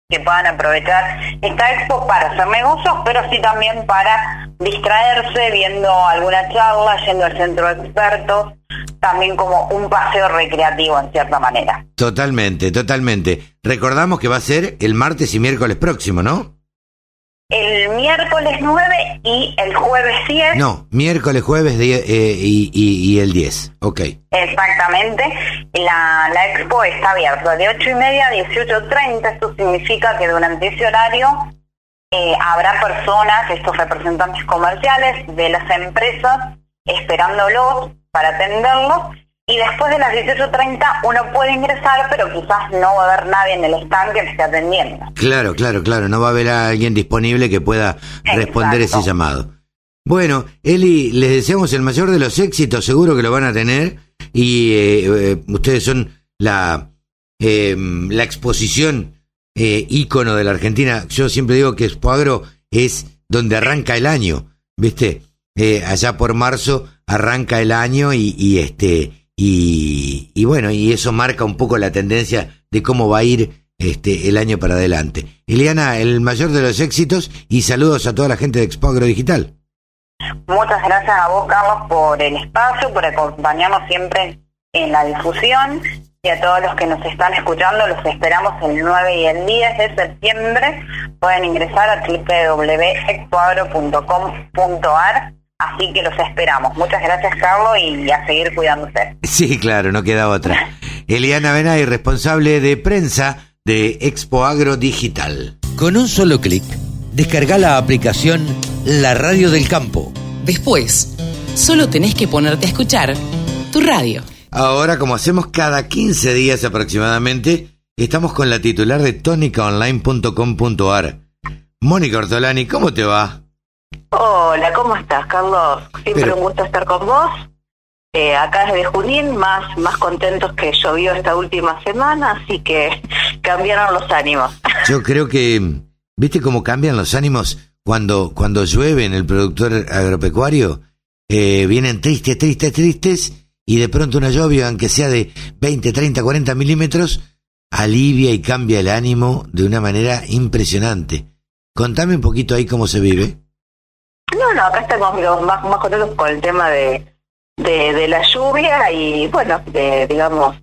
que puedan aprovechar esta expo para hacer negocios, pero sí también para distraerse viendo alguna charla, yendo al centro de expertos, también como un paseo recreativo en cierta manera.
Totalmente, totalmente. Recordamos que va a ser el martes y miércoles próximo, ¿no?
El miércoles 9 y el jueves 10.
No, miércoles, jueves eh, y, el 10, ok.
Exactamente. La, la expo está abierta de 8 y media a 18.30. Esto significa que durante ese horario eh, habrá personas, estos representantes comerciales de las empresas, esperándolos para atenderlos y después de las 18.30 uno puede ingresar, pero quizás no va a haber nadie en el stand que esté atendiendo.
Claro, claro, claro, no va a haber alguien disponible que pueda responder ese llamado. Bueno, Eli, les deseamos el mayor de los éxitos, seguro que lo van a tener, y eh, eh, ustedes son la, eh, la exposición ícono de la Argentina. Yo siempre digo que Expoagro es donde arranca el año, ¿viste? allá por marzo arranca el año y, y este y, bueno, y eso marca un poco la tendencia de cómo va a ir este, el año para adelante. Eliana, el mayor de los éxitos y saludos a toda la gente de Expo Agro Digital.
Muchas gracias a vos, Carlos, por el espacio, por acompañarnos siempre en la difusión y a todos los que nos están escuchando, los esperamos el 9 y el 10 de septiembre. Pueden ingresar a www.expoagro.com.ar Así que los esperamos. Muchas gracias, Carlos, y a seguir cuidándose.
Sí, claro, no queda otra. Eliana Benay, responsable de prensa de Expo Agro Digital. Con un solo clic, descarga la aplicación La Radio del Campo.
Después, solo tenés que ponerte a escuchar tu radio.
Ahora, como hacemos cada 15 días aproximadamente, estamos con la titular de tónicaonline.com.ar. Mónica Ortolani, ¿cómo te va?
Hola, ¿cómo estás, Carlos? Siempre un gusto estar con vos. Eh, acá desde Junín, más, más contentos que llovió esta última semana, así que cambiaron los ánimos.
Yo creo que, ¿viste cómo cambian los ánimos cuando, cuando llueve en el productor agropecuario? Eh, vienen tristes, tristes, tristes, y de pronto una lluvia, aunque sea de 20, 30, 40 milímetros, alivia y cambia el ánimo de una manera impresionante. Contame un poquito ahí cómo se vive.
No, no, acá estamos más, más contentos con el tema de, de, la lluvia y bueno, digamos,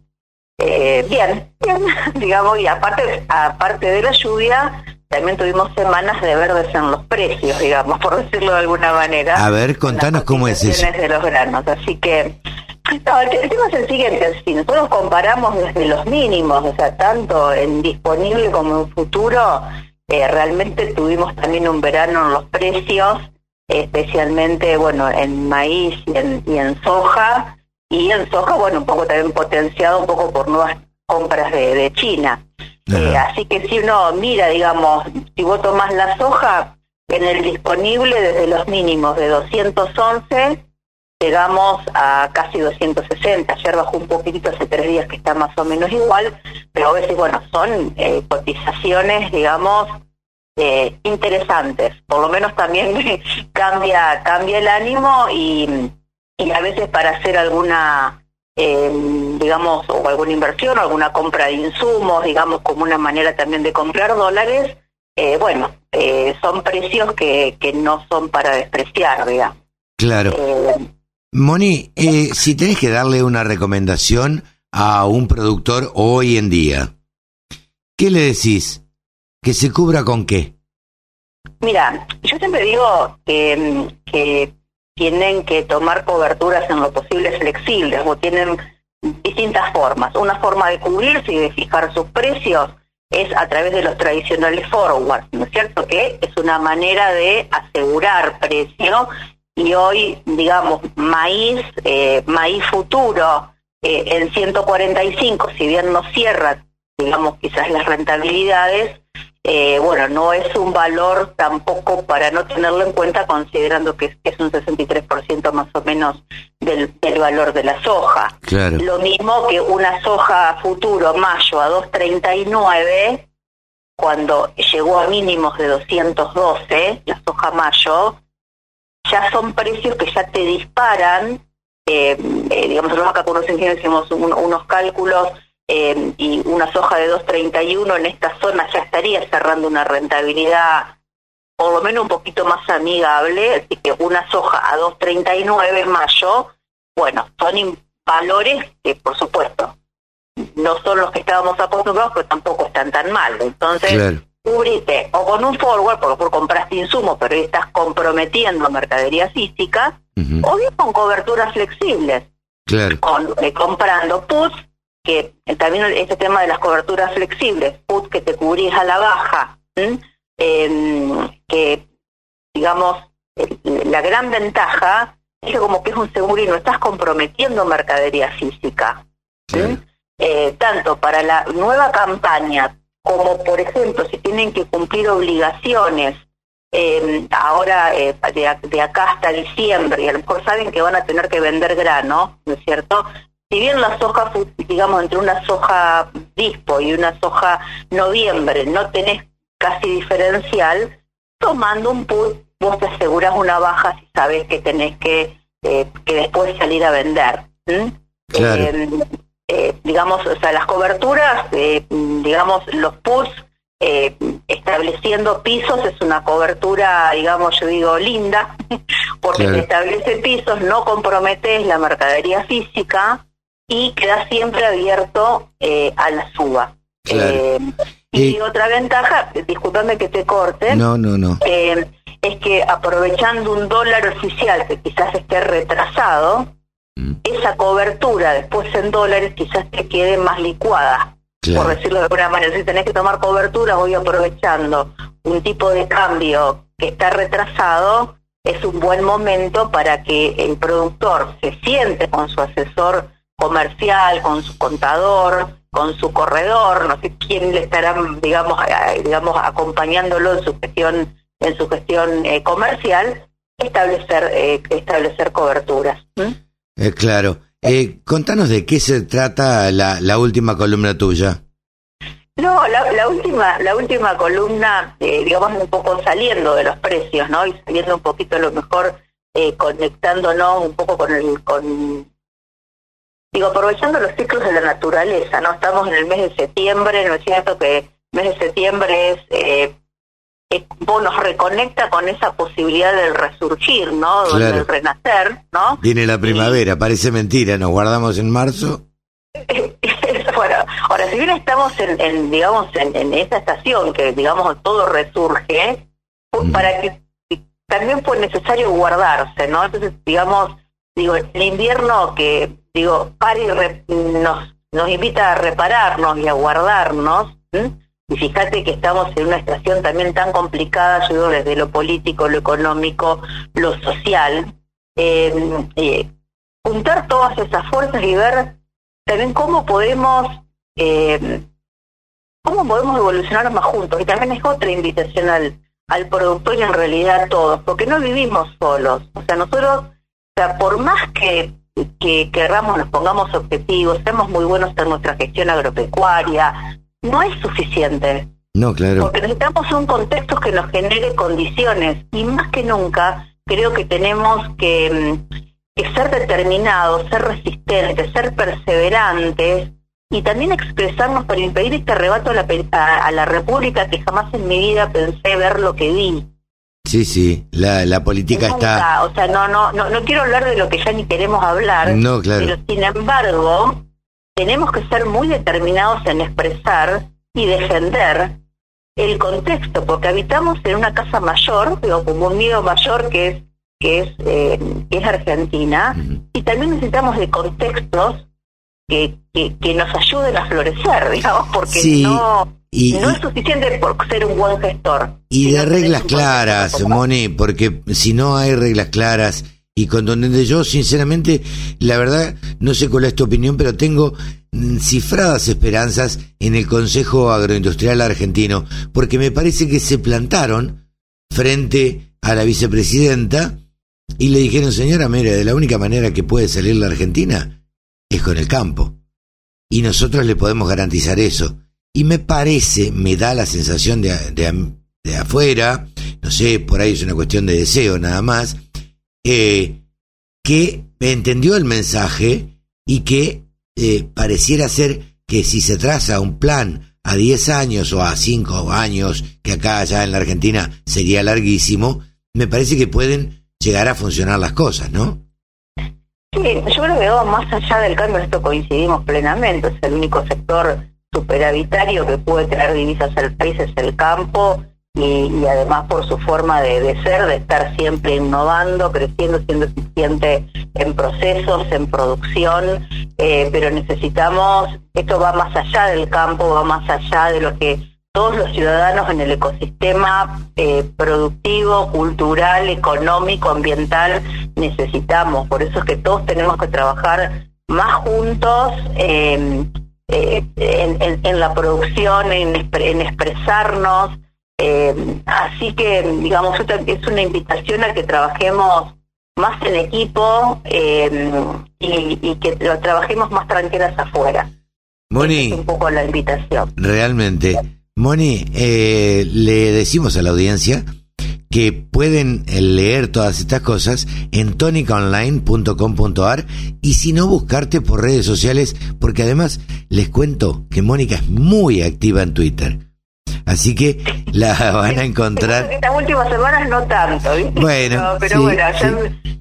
eh, bien, bien, digamos, y aparte, aparte de la lluvia, también tuvimos semanas de verdes en los precios, digamos, por decirlo de alguna manera.
A ver, contanos cómo es eso.
de los granos, así que... No, el, tema es el siguiente, si nosotros comparamos desde los mínimos, o sea, tanto en disponible como en futuro, eh, realmente tuvimos también un verano en los precios, especialmente, bueno, en maíz y en, y en soja, y en soja, bueno, un poco también potenciado un poco por nuevas compras de, de China. Eh, así que si uno mira, digamos, si vos tomás la soja, en el disponible desde los mínimos de 211 llegamos a casi 260. Ayer bajó un poquitito hace tres días que está más o menos igual, pero a veces, bueno, son eh, cotizaciones, digamos, eh, interesantes. Por lo menos también cambia, cambia el ánimo y, y a veces para hacer alguna eh, digamos, o alguna inversión o alguna compra de insumos, digamos, como una manera también de comprar dólares, eh, bueno, eh, son precios que, que no son para despreciar, digamos.
Claro. Moni, si tenés que darle una recomendación a un productor hoy en día, ¿qué le decís? ¿Que se cubra con qué?
Mira, yo siempre digo que, tienen que tomar coberturas en lo posible flexibles o tienen distintas formas. Una forma de cubrirse y de fijar sus precios es a través de los tradicionales forwards, ¿no es cierto? Que es una manera de asegurar precio y hoy, digamos, maíz, eh, maíz futuro eh, en 145, si bien no cierra, digamos, quizás las rentabilidades, eh, bueno, no es un valor tampoco para no tenerlo en cuenta considerando que es, un 63% más o menos del, valor de la soja. Lo mismo que una soja futuro mayo a 2.39, cuando llegó a mínimos de 212, la soja mayo, ya son precios que ya te disparan, eh, eh, digamos, nosotros acá con los ingenieros hicimos unos cálculos eh, y una soja de 2.31 en esta zona ya estaría cerrando una rentabilidad por lo menos un poquito más amigable, así que una soja a 2.39 en mayo, bueno, son valores que por supuesto no son los que estábamos acostumbrados, pero tampoco están tan mal. Entonces, cubrite o con un forward, por lo mejor compraste insumos, pero ahí estás comprometiendo mercadería física, o bien con coberturas flexibles. Con, eh, comprando puts que también este tema de las coberturas flexibles, put que te cubrís a la baja, em, que digamos, la gran ventaja es que como que es un seguro y no estás comprometiendo mercadería física. Eh, tanto para la nueva campaña como, por ejemplo, si tienen que cumplir obligaciones em, ahora eh, de, de, acá hasta diciembre, y a lo mejor saben que van a tener que vender grano, ¿no es cierto? Si bien la soja, digamos, entre una soja dispo y una soja noviembre no tenés casi diferencial, tomando un put vos te aseguras una baja si sabes que tenés que, eh, que después salir a vender. Eh, eh, digamos, o sea, las coberturas, digamos, los puts estableciendo pisos es una cobertura, digamos, yo digo, linda, porque si establece pisos, no comprometes la mercadería física, y queda siempre abierto eh, a la suba. Eh, y otra ventaja, discúlpame que te corte,
no, no, no.
Eh, es que aprovechando un dólar oficial que quizás esté retrasado, mm. esa cobertura después en dólares quizás te quede más licuada, por decirlo de alguna manera. Si tenés que tomar cobertura, voy aprovechando un tipo de cambio que está retrasado, es un buen momento para que el productor se siente con su asesor comercial, con su contador, con su corredor, no sé quién le estará, digamos, digamos acompañándolo en su gestión, en su gestión eh, comercial, establecer, eh, establecer coberturas.
Eh, claro. contanos de qué se trata la, la última columna tuya.
No, la, la, última, la última columna, digamos, un poco saliendo de los precios, ¿no? Y saliendo un poquito a lo mejor, conectándonos un poco con el, con digo, aprovechando los ciclos de la naturaleza, ¿no? Estamos en el mes de septiembre, ¿no es cierto? Que el mes de septiembre es, eh, eh, nos reconecta con esa posibilidad del resurgir, ¿no? Del renacer, ¿no?
Viene la primavera, parece mentira, nos guardamos en marzo.
bueno, ahora, si bien estamos en, digamos, en, esa estación que, digamos, todo resurge, para que también fue necesario guardarse, ¿no? Entonces, digamos, digo, el invierno que, digo, Pari nos, nos invita a repararnos y a guardarnos, y fíjate que estamos en una estación también tan complicada, yo digo, desde lo político, lo económico, lo social, em, eh, juntar todas esas fuerzas y ver también cómo podemos em, cómo podemos evolucionar más juntos. Y también es otra invitación al, al productor y en realidad a todos, porque no vivimos solos. O sea, nosotros, sea, por más que, que querramos, nos pongamos objetivos, seamos muy buenos en nuestra gestión agropecuaria, no es suficiente.
No, claro.
Porque necesitamos un contexto que nos genere condiciones y más que nunca creo que tenemos que, ser determinados, ser resistentes, ser perseverantes y también expresarnos para impedir este arrebato a la, a, la República que jamás en mi vida pensé ver lo que vi.
Sí, sí, la, la política está...
O sea, no, no, no, no quiero hablar de lo que ya ni queremos hablar,
no, claro.
pero sin embargo, tenemos que ser muy determinados en expresar y defender el contexto, porque habitamos en una casa mayor, digo, como un nido mayor que es que es eh, que es Argentina, y también necesitamos de contextos que, que, nos ayuden a florecer, digamos, porque no no es suficiente por ser un buen gestor.
Y de reglas claras, Moni, porque si no hay reglas claras y contundente. Yo, sinceramente, la verdad, no sé cuál es tu opinión, pero tengo mm, cifradas esperanzas en el Consejo Agroindustrial Argentino, porque me parece que se plantaron frente a la vicepresidenta y le dijeron, señora, mire, de la única manera que puede salir la Argentina es con el campo. Y nosotros le podemos garantizar eso. Y me parece, me da la sensación de, de, de afuera, no sé, por ahí es una cuestión de deseo nada más, eh, que entendió el mensaje y que eh, pareciera ser que si se traza un plan a 10 años o a 5 años, que acá ya en la Argentina sería larguísimo, me parece que pueden llegar a funcionar las cosas, ¿no?
Sí, yo creo que más allá del cambio, esto coincidimos plenamente, es el único sector superavitario que puede traer divisas al país, es el campo, y, además por su forma de, ser, de estar siempre innovando, creciendo, siendo eficiente en procesos, en producción, eh, pero necesitamos, esto va más allá del campo, va más allá de lo que todos los ciudadanos en el ecosistema eh, productivo, cultural, económico, ambiental necesitamos. Por eso es que todos tenemos que trabajar más juntos. Eh, en, la producción, en, en expresarnos, eh, así que, digamos, es una invitación a que trabajemos más en equipo eh, y, que lo trabajemos más tranquilas afuera.
Moni.
Es un poco la invitación.
Realmente. Moni, eh, le decimos a la audiencia que pueden leer todas estas cosas en tonicaonline.com.ar y si no buscarte por redes sociales porque además les cuento que Mónica es muy activa en Twitter. Así que la van a encontrar.
Estas últimas semanas no tanto,
Bueno,
pero, bueno,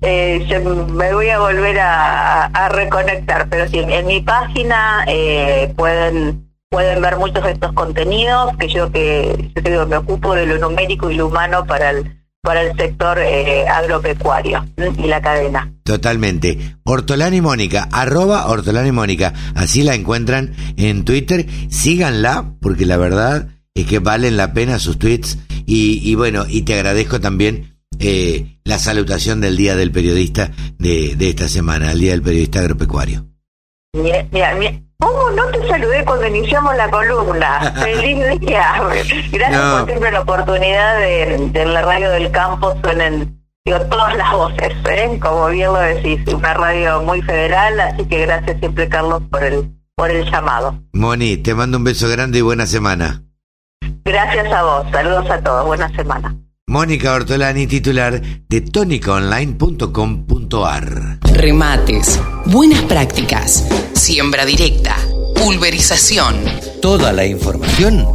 eh, me voy a volver a, reconectar. Pero sí, en mi página eh, pueden pueden ver muchos de estos contenidos que yo que yo me ocupo de lo numérico y lo humano para el para el sector eh, agropecuario y la cadena.
Totalmente. Hortolani Mónica, arroba Hortolani Mónica. Así la encuentran en Twitter. Síganla, porque la verdad es que valen la pena sus tweets y, bueno, y te agradezco también eh, la salutación del Día del Periodista de, esta semana, el Día del Periodista Agropecuario.
Mira, mira, ¿Cómo no te saludé cuando iniciamos la columna? Feliz día. Gracias por siempre la oportunidad de, la radio del campo suenen digo, todas las voces, ¿eh? como bien lo decís, una radio muy federal, así que gracias siempre Carlos por el por el llamado.
Moni, te mando un beso grande y buena semana.
Gracias a vos. Saludos a todos. Buena semana.
Mónica Ortolani, titular de tonicaonline.com.ar.
Remates, buenas prácticas, siembra directa, pulverización.
Toda la información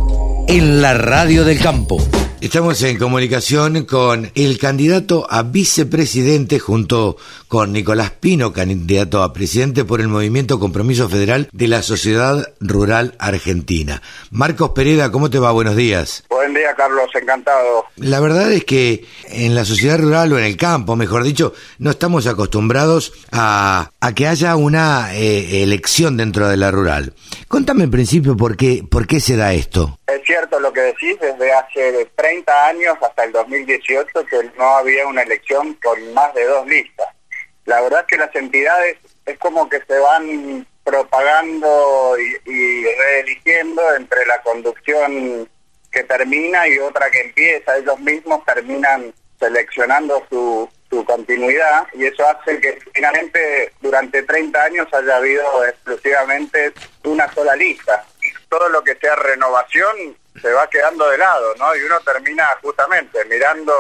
en la radio del campo Estamos en comunicación con el candidato a vicepresidente junto con Nicolás Pino, candidato a presidente por el Movimiento Compromiso Federal de la Sociedad Rural Argentina. Marcos Pereda, ¿cómo te va? Buenos días.
Buen día, Carlos, encantado.
La verdad es que en la sociedad rural o en el campo, mejor dicho, no estamos acostumbrados a, que haya una eh, elección dentro de la rural. Contame en principio por qué, por qué se da esto.
Es cierto lo que decís, desde hace 30 años hasta el 2018 que no había una elección con más de dos listas. La verdad es que las entidades es como que se van propagando y, y reeligiendo entre la conducción que termina y otra que empieza. Ellos mismos terminan seleccionando su, su continuidad y eso hace que finalmente durante 30 años haya habido exclusivamente una sola lista. Todo lo que sea renovación se va quedando de lado, ¿no? Y uno termina justamente mirando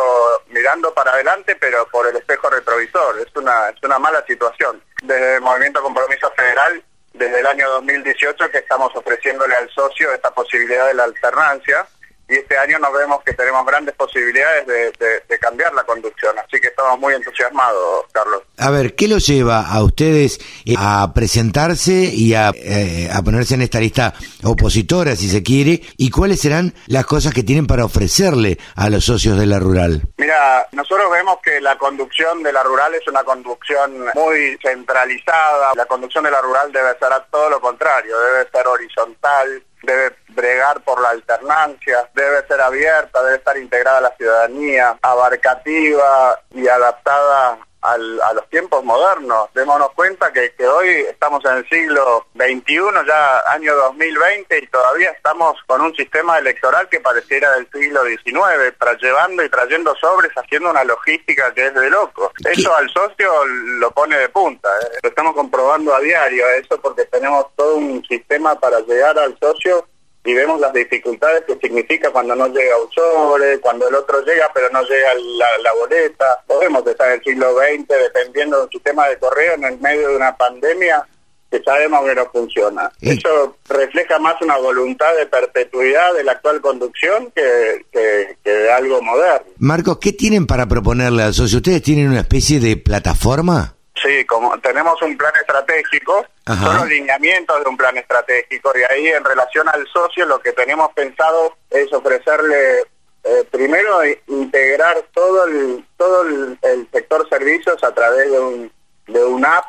mirando para adelante, pero por el espejo retrovisor. Es una es una mala situación. Desde el Movimiento Compromiso Federal, desde el año 2018 que estamos ofreciéndole al socio esta posibilidad de la alternancia y este año nos vemos que tenemos grandes posibilidades de, cambiar la conducción, así que estamos muy entusiasmados, Carlos.
A ver, ¿qué los lleva a ustedes eh, a presentarse y eh, a, ponerse en esta lista opositora, si se quiere, y cuáles serán las cosas que tienen para ofrecerle a los socios de la rural?
Mira, nosotros vemos que la conducción de la rural es una conducción muy centralizada, la conducción de la rural debe ser a todo lo contrario, debe ser horizontal, debe bregar por la alternancia, debe ser abierta, debe estar integrada a la ciudadanía, abarcativa y adaptada a los tiempos modernos. Démonos cuenta que, hoy estamos en el siglo XXI, ya año 2020, y todavía estamos con un sistema electoral que pareciera del siglo XIX, llevando y trayendo sobres, haciendo una logística que es de loco. Eso al socio lo pone de punta, ¿eh? lo estamos comprobando a diario, eso porque tenemos todo un sistema para llegar al socio y vemos las dificultades que significa cuando no llega un sobre, cuando el otro llega pero no llega la, boleta. Podemos estar en el siglo XX dependiendo de un sistema de correo en el medio de una pandemia que sabemos que no funciona. Eso refleja más una voluntad de perpetuidad de la actual conducción que, que, que, de algo moderno.
Marcos, ¿qué tienen para proponerle al socio? ¿Ustedes tienen una especie de plataforma?
Sí, como tenemos un plan estratégico, son los lineamientos de un plan estratégico. Y ahí en relación al socio lo que tenemos pensado es ofrecerle eh, primero integrar todo el todo el, sector servicios a través de un de una app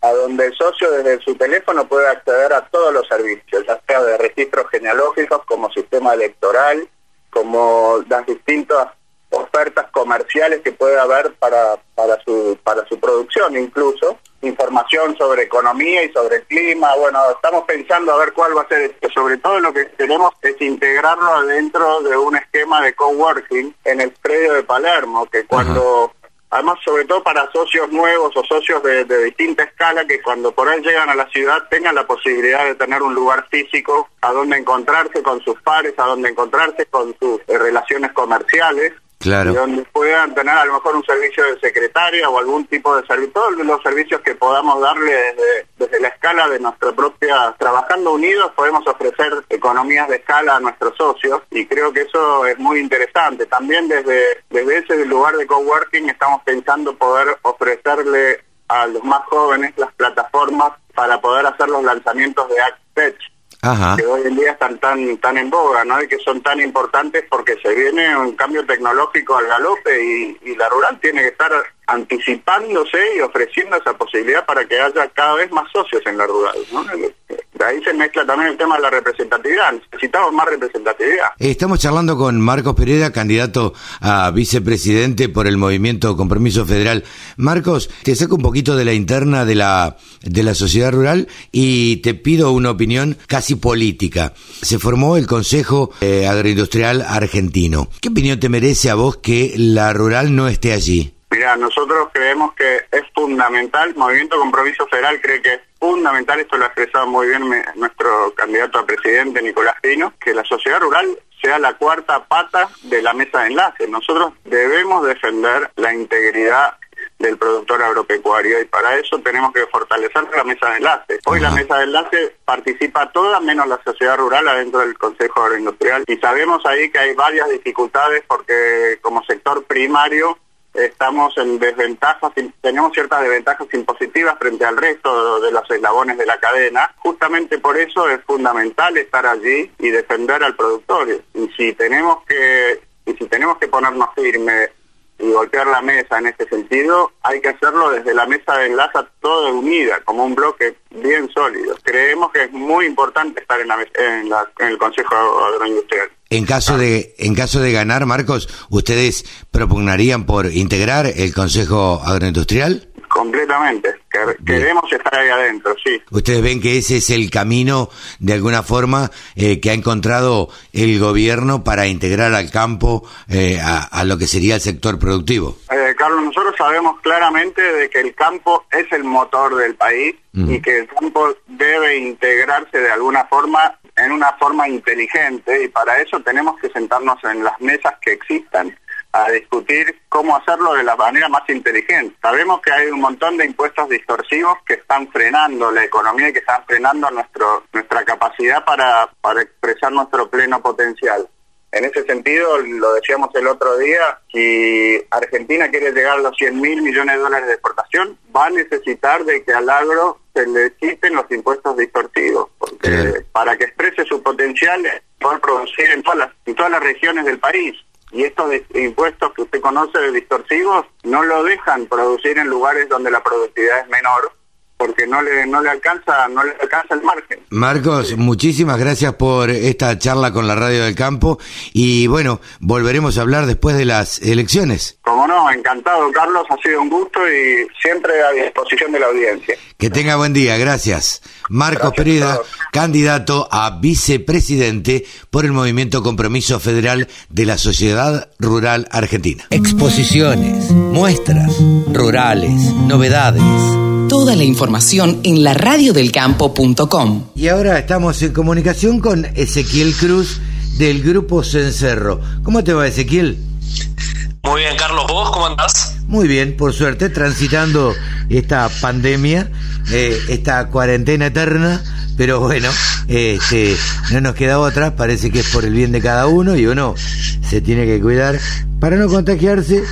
a donde el socio desde su teléfono puede acceder a todos los servicios, ya sea de registros genealógicos como sistema electoral, como las distintas ofertas comerciales que puede haber para, para, su, para su producción incluso, información sobre economía y sobre clima, bueno, estamos pensando a ver cuál va a ser, esto. sobre todo lo que queremos es integrarlo dentro de un esquema de coworking en el predio de Palermo, que cuando... Además, sobre todo para socios nuevos o socios de, de, distinta escala que cuando por ahí llegan a la ciudad tengan la posibilidad de tener un lugar físico a donde encontrarse con sus pares, a donde encontrarse con sus eh, relaciones comerciales
Claro.
donde puedan tener a lo mejor un servicio de secretaria o algún tipo de servicio, todos los servicios que podamos darle desde, desde la escala de nuestra propia, trabajando unidos podemos ofrecer economías de escala a nuestros socios y creo que eso es muy interesante. También desde, desde ese lugar de coworking estamos pensando poder ofrecerle a los más jóvenes las plataformas para poder hacer los lanzamientos de ActTech que hoy en día están tan tan en boga, ¿no? Y que son tan importantes porque se viene un cambio tecnológico al galope y, y la rural tiene que estar anticipándose y ofreciendo esa posibilidad para que haya cada vez más socios en la rural. ¿no? Ahí se mezcla también el tema de la representatividad. Necesitamos más representatividad.
Estamos charlando con Marcos Pereira, candidato a vicepresidente por el Movimiento Compromiso Federal. Marcos, te saco un poquito de la interna de la, de la sociedad rural y te pido una opinión casi política. Se formó el Consejo eh, Agroindustrial Argentino. ¿Qué opinión te merece a vos que la rural no esté allí?
Mira, nosotros creemos que es fundamental, Movimiento Compromiso Federal cree que es fundamental, esto lo ha expresado muy bien nuestro candidato a presidente Nicolás Pino, que la sociedad rural sea la cuarta pata de la mesa de enlace. Nosotros debemos defender la integridad del productor agropecuario y para eso tenemos que fortalecer la mesa de enlace. Hoy la mesa de enlace participa toda menos la sociedad rural adentro del Consejo Agroindustrial y sabemos ahí que hay varias dificultades porque como sector primario estamos en desventajas, tenemos ciertas desventajas impositivas frente al resto de los eslabones de la cadena. Justamente por eso es fundamental estar allí y defender al productor. Y si tenemos que, y si tenemos que ponernos firmes y golpear la mesa en este sentido, hay que hacerlo desde la mesa de enlace toda unida, como un bloque bien sólido. Creemos que es muy importante estar en, la, en, en el Consejo Agroindustrial.
En caso de en caso de ganar, Marcos, ¿ustedes propugnarían por integrar el Consejo Agroindustrial?
Completamente. Queremos estar ahí adentro, sí.
¿Ustedes ven que ese es el camino, de alguna forma, eh, que ha encontrado el gobierno para integrar al campo eh, a, lo que sería el sector productivo?
Eh, Carlos, nosotros sabemos claramente de que el campo es el motor del país y que el campo debe integrarse de alguna forma en una forma inteligente y para eso tenemos que sentarnos en las mesas que existan a discutir cómo hacerlo de la manera más inteligente. Sabemos que hay un montón de impuestos distorsivos que están frenando la economía y que están frenando nuestro, nuestra capacidad para, para expresar nuestro pleno potencial. En ese sentido, lo decíamos el otro día, si Argentina quiere llegar a los 100 mil millones de dólares de exportación, va a necesitar de que al agro se le quiten los impuestos distorsivos, porque para que exprese su potencial, poder producir en todas las, en todas las regiones del país. Y estos impuestos que usted conoce de distorsivos no lo dejan producir en lugares donde la productividad es menor porque no le no le alcanza no le alcanza el margen.
Marcos, muchísimas gracias por esta charla con la Radio del Campo y bueno, volveremos a hablar después de las elecciones.
Como no, encantado Carlos, ha sido un gusto y siempre a disposición de la audiencia.
Que tenga buen día, gracias. Marcos Pereda, candidato a vicepresidente por el Movimiento Compromiso Federal de la Sociedad Rural Argentina. Exposiciones, muestras, rurales, novedades.
Toda la información en la radiodelcampo.com.
Y ahora estamos en comunicación con Ezequiel Cruz del Grupo Cencerro. ¿Cómo te va, Ezequiel?
Muy bien, Carlos. ¿Vos cómo andás?
Muy bien, por suerte, transitando esta pandemia, eh, esta cuarentena eterna, pero bueno, este, no nos queda otra, parece que es por el bien de cada uno y uno se tiene que cuidar para no contagiarse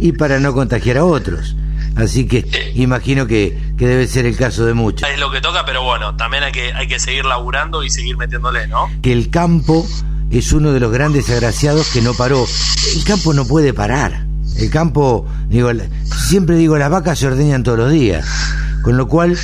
y para no contagiar a otros. Así que imagino que, que, debe ser el caso de muchos.
Es lo que toca, pero bueno, también hay que, hay que seguir laburando y seguir metiéndole, ¿no?
Que el campo es uno de los grandes agraciados que no paró. El campo no puede parar. El campo, digo, siempre digo, las vacas se ordeñan todos los días. Con lo cual,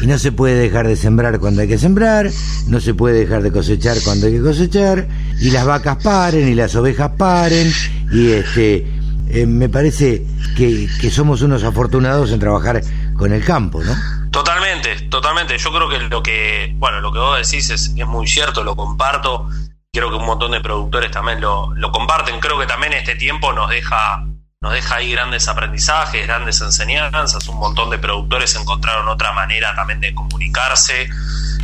y no se puede dejar de sembrar cuando hay que sembrar, no se puede dejar de cosechar cuando hay que cosechar, y las vacas paren, y las ovejas paren, y este, eh, me parece que, que somos unos afortunados en trabajar con el campo, ¿no?
Totalmente, totalmente. Yo creo que lo que, bueno, lo que vos decís es, es muy cierto, lo comparto creo que un montón de productores también lo, lo comparten. Creo que también este tiempo nos deja, nos deja ahí grandes aprendizajes, grandes enseñanzas. Un montón de productores encontraron otra manera también de comunicarse.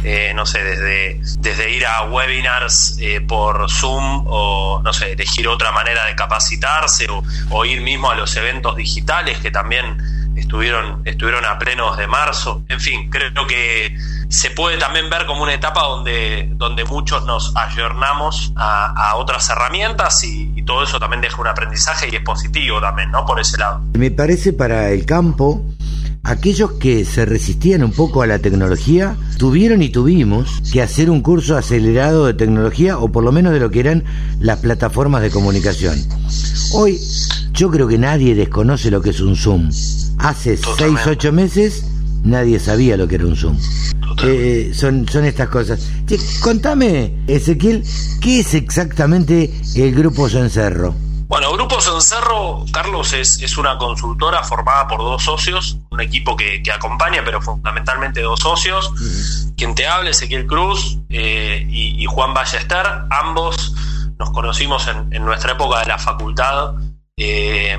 Eh, no sé, desde, desde ir a webinars eh, por Zoom o, no sé, elegir otra manera de capacitarse o, o ir mismo a los eventos digitales que también estuvieron, estuvieron a plenos de marzo. En fin, creo que se puede también ver como una etapa donde, donde muchos nos ayornamos a, otras herramientas y, todo eso también deja un aprendizaje y es positivo también, ¿no? Por ese lado.
Me parece para el campo, aquellos que se resistían un poco a la tecnología, tuvieron y tuvimos que hacer un curso acelerado de tecnología o por lo menos de lo que eran las plataformas de comunicación. Hoy yo creo que nadie desconoce lo que es un Zoom. Hace 6, 8 meses nadie sabía lo que era un Zoom. Eh, son, son estas cosas. contame, Ezequiel, ¿qué es exactamente el Grupo Cencerro?
Bueno, Grupo Cencerro, Carlos, es, es una consultora formada por dos socios, un equipo que, acompaña, pero fundamentalmente dos socios. Quien te habla, Ezequiel Cruz eh, y, Juan Ballester, ambos nos conocimos en, nuestra época de la facultad. Eh,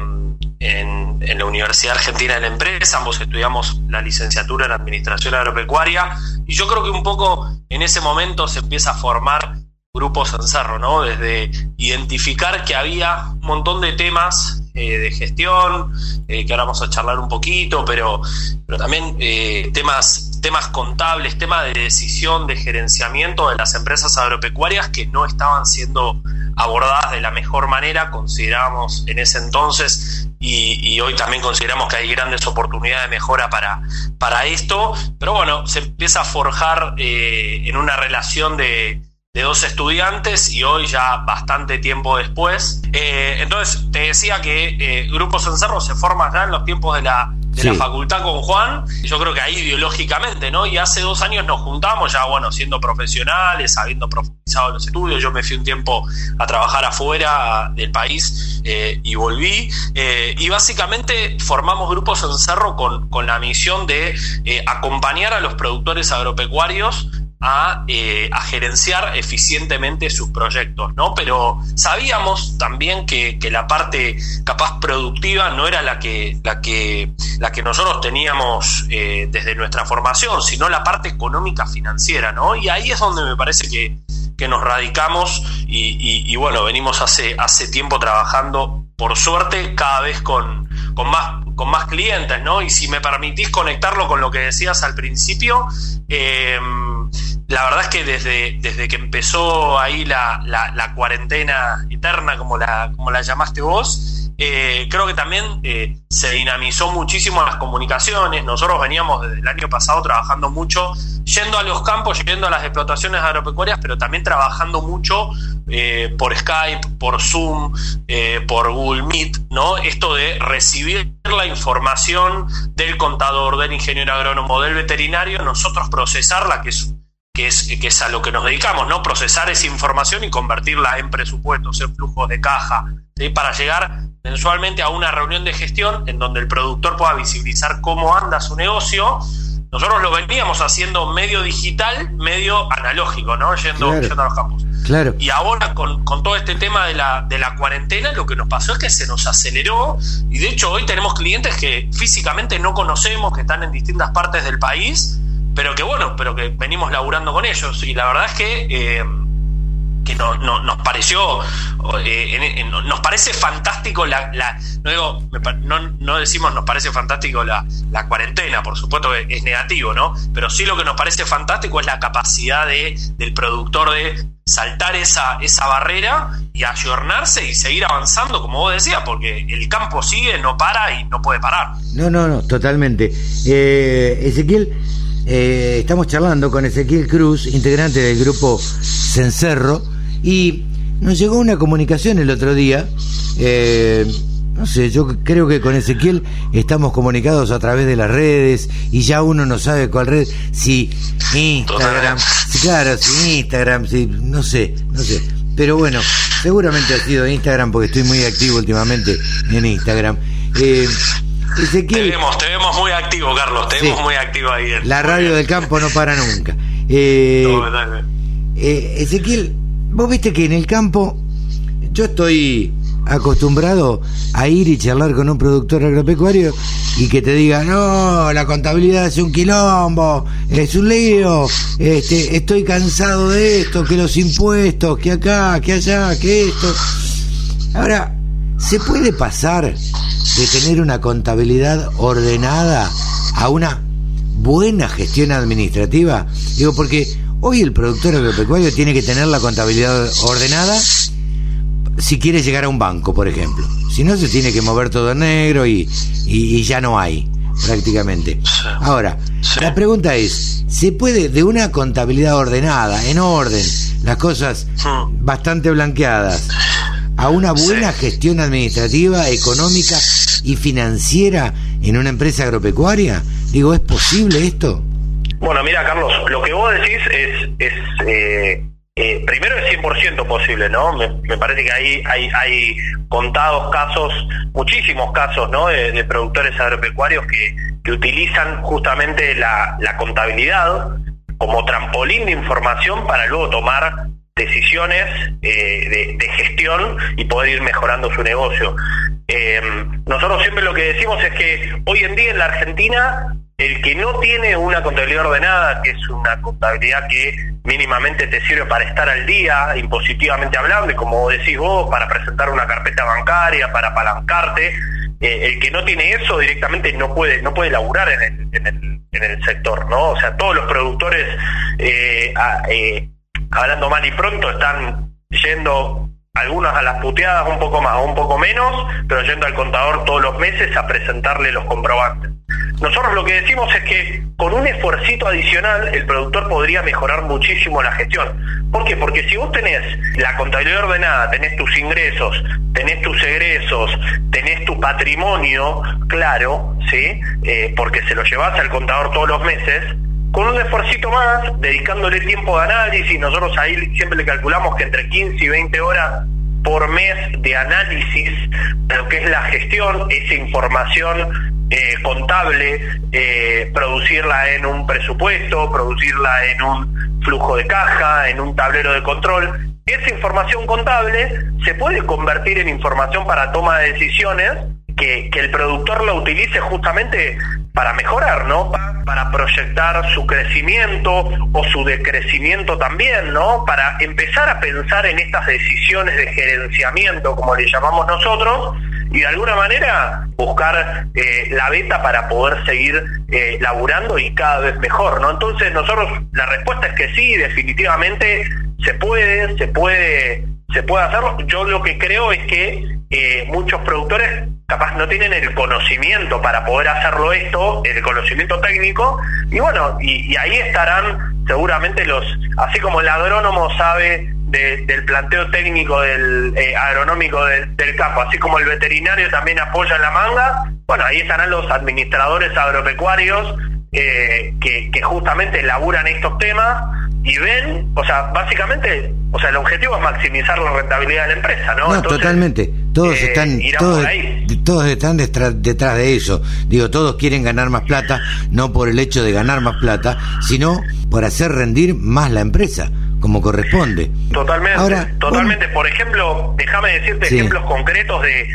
en, la Universidad Argentina de la Empresa, ambos estudiamos la licenciatura en Administración Agropecuaria, y yo creo que un poco en ese momento se empieza a formar grupos en cerro, ¿no? Desde identificar que había un montón de temas eh, de gestión, que ahora vamos a charlar un poquito, pero, pero también temas, temas contables, temas de decisión, de gerenciamiento de las empresas agropecuarias que no estaban siendo abordadas de la mejor manera, consideramos en ese entonces y, hoy también consideramos que hay grandes oportunidades de mejora para, para esto, pero bueno, se empieza a forjar en una relación de, de dos estudiantes y hoy ya bastante tiempo después. Eh, entonces, te decía que eh, Grupo Cencerro se forma ya en los tiempos de la, de la facultad con Juan, yo creo que ahí ideológicamente, ¿no? Y hace dos años nos juntamos ya, bueno, siendo profesionales, habiendo profundizado los estudios, yo me fui un tiempo a trabajar afuera del país eh, y volví, y básicamente formamos Grupo Cencerro con, con la misión de acompañar a los productores agropecuarios eh, a, gerenciar eficientemente sus proyectos, ¿no? Pero sabíamos también que, la parte capaz productiva no era la que, la que, la que nosotros teníamos eh, desde nuestra formación, sino la parte económica financiera, ¿no? Y ahí es donde me parece que, nos radicamos y, bueno, venimos hace, hace tiempo trabajando, por suerte, cada vez con, con más con más clientes, ¿no? Y si me permitís conectarlo con lo que decías al principio, eh, la verdad es que desde, desde que empezó ahí la, la, cuarentena eterna, como la, como la llamaste vos, eh, creo que también eh, se dinamizó muchísimo las comunicaciones. Nosotros veníamos desde el año pasado trabajando mucho, yendo a los campos, yendo a las explotaciones agropecuarias, pero también trabajando mucho eh, por Skype, por Zoom, por Google Meet, ¿no? Esto de recibir la información del contador, del ingeniero agrónomo, del veterinario, nosotros procesarla, que es que es, que es a lo que nos dedicamos, ¿no? Procesar esa información y convertirla en presupuestos, en flujos de caja, para llegar mensualmente a una reunión de gestión en donde el productor pueda visibilizar cómo anda su negocio. Nosotros lo veníamos haciendo medio digital, medio analógico, ¿no? Yendo, a los campos.
Claro.
Y ahora con, con, todo este tema de la, de la cuarentena, lo que nos pasó es que se nos aceleró y de hecho hoy tenemos clientes que físicamente no conocemos, que están en distintas partes del país pero que bueno, pero que venimos laburando con ellos. Y la verdad es que, eh, que no, nos pareció, eh, nos parece fantástico la, no digo, no, decimos nos parece fantástico la, la, cuarentena, por supuesto que es negativo, ¿no? Pero sí lo que nos parece fantástico es la capacidad de, del productor de saltar esa, esa barrera y ayornarse y seguir avanzando, como vos decías, porque el campo sigue, no para y no puede parar.
No, no, no, totalmente. Eh, Ezequiel, eh, estamos charlando con Ezequiel Cruz, integrante del grupo Cencerro, y nos llegó una comunicación el otro día. Eh, no sé, yo creo que con Ezequiel estamos comunicados a través de las redes y ya uno no sabe cuál red, si Instagram, claro, si Instagram, si, no sé, no sé. Pero bueno, seguramente ha sido Instagram porque estoy muy activo últimamente en Instagram. Eh,
te vemos, te vemos muy activo, Carlos, te vemos muy activo ahí.
La radio del campo no para nunca. Eh, eh, Ezequiel, vos viste que en el campo yo estoy acostumbrado a ir y charlar con un productor agropecuario y que te diga, no, la contabilidad es un quilombo, es un lío, este, estoy cansado de esto, que los impuestos, que acá, que allá, que esto. Ahora, ¿se puede pasar de tener una contabilidad ordenada a una buena gestión administrativa? Digo, porque hoy el productor agropecuario tiene que tener la contabilidad ordenada si quiere llegar a un banco, por ejemplo. Si no, se tiene que mover todo en negro y, y, ya no hay, prácticamente. Ahora, la pregunta es, ¿se puede de una contabilidad ordenada, en orden, las cosas hmm. bastante blanqueadas, a una buena gestión administrativa, económica y financiera en una empresa agropecuaria? Digo, ¿es posible esto?
Bueno, mira, Carlos, lo que vos decís es, es eh, eh, primero es 100% posible, ¿no? Me, parece que ahí hay, hay contados casos, muchísimos casos, ¿no? De, productores agropecuarios que, que utilizan justamente la, la contabilidad como trampolín de información para luego tomar decisiones eh, de, gestión y poder ir mejorando su negocio. Eh, nosotros siempre lo que decimos es que hoy en día en la Argentina el que no tiene una contabilidad ordenada, que es una contabilidad que mínimamente te sirve para estar al día, impositivamente hablando, y como decís vos, para presentar una carpeta bancaria, para apalancarte, eh, el que no tiene eso directamente no puede no puede laburar en el, sector, ¿no? O sea, todos los productores, eh, hablando mal y pronto, están yendo algunos a las puteadas un poco más o un poco menos, pero yendo al contador todos los meses a presentarle los comprobantes. Nosotros lo que decimos es que con un esfuercito adicional el productor podría mejorar muchísimo la gestión. ¿Por qué? Porque si vos tenés la contabilidad ordenada, tenés tus ingresos, tenés tus egresos, tenés tu patrimonio claro, ¿sí? Eh, porque se lo llevas al contador todos los meses, con un esfuercito más, dedicándole tiempo de análisis, nosotros ahí siempre le calculamos que entre 15 y 20 horas por mes de análisis de lo que es la gestión, esa información eh, contable, eh, producirla en un presupuesto, producirla en un flujo de caja, en un tablero de control. Esa información contable se puede convertir en información para toma de decisiones que, que el productor la utilice justamente para mejorar, ¿no? Para proyectar su crecimiento o su decrecimiento también, ¿no? Para empezar a pensar en estas decisiones de gerenciamiento, como le llamamos nosotros, y de alguna manera buscar eh, la beta para poder seguir eh, laburando y cada vez mejor, ¿no? Entonces nosotros la respuesta es que sí, definitivamente se puede, se puede, se puede hacerlo. Yo lo que creo es que eh, muchos productores capaz no tienen el conocimiento para poder hacerlo esto, el conocimiento técnico, y bueno, y ahí estarán seguramente los, así como el agrónomo sabe del planteo técnico del eh, agronómico del, campo, así como el veterinario también apoya la manga, bueno, ahí estarán los administradores agropecuarios eh, que, justamente elaboran estos temas y ven, o sea, básicamente, o sea, el objetivo es maximizar la rentabilidad de la empresa, ¿no?
No, totalmente. Todos eh, están, todos, todos están detrás, detrás de eso. Digo, todos quieren ganar más plata, no por el hecho de ganar más plata, sino por hacer rendir más la empresa como corresponde.
Totalmente, totalmente. Por ejemplo, déjame decirte ejemplos concretos de,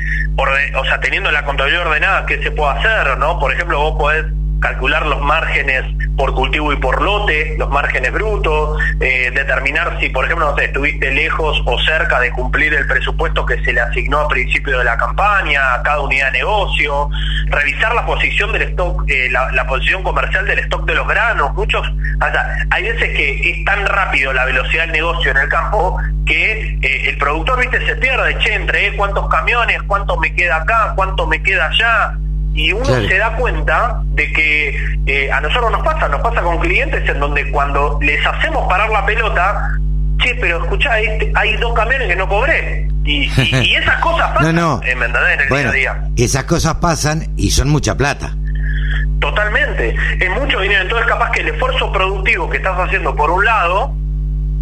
o sea, teniendo la contabilidad ordenada, qué se puede hacer, ¿no? Por ejemplo, vos podés calcular los márgenes por cultivo y por lote, los márgenes brutos, eh, determinar si, por ejemplo, no sé, estuviste lejos o cerca de cumplir el presupuesto que se le asignó a principio de la campaña, a cada unidad de negocio, revisar la posición del stock, eh, la, posición comercial del stock de los granos. Muchos, o sea, hay veces que es tan rápido la velocidad del negocio en el campo que eh, el productor, viste, se pierde, che, entre cuántos camiones, cuánto me queda acá, cuánto me queda allá y uno se da cuenta de que eh, a nosotros nos pasa, nos pasa con clientes en donde cuando les hacemos parar la pelota, che, pero escuchá, este, hay dos camiones que no cobré. Y, esas cosas pasan,
no,
En, el día a día.
Esas cosas pasan y son mucha plata.
Totalmente, es mucho dinero. Entonces, capaz que el esfuerzo productivo que estás haciendo por un lado,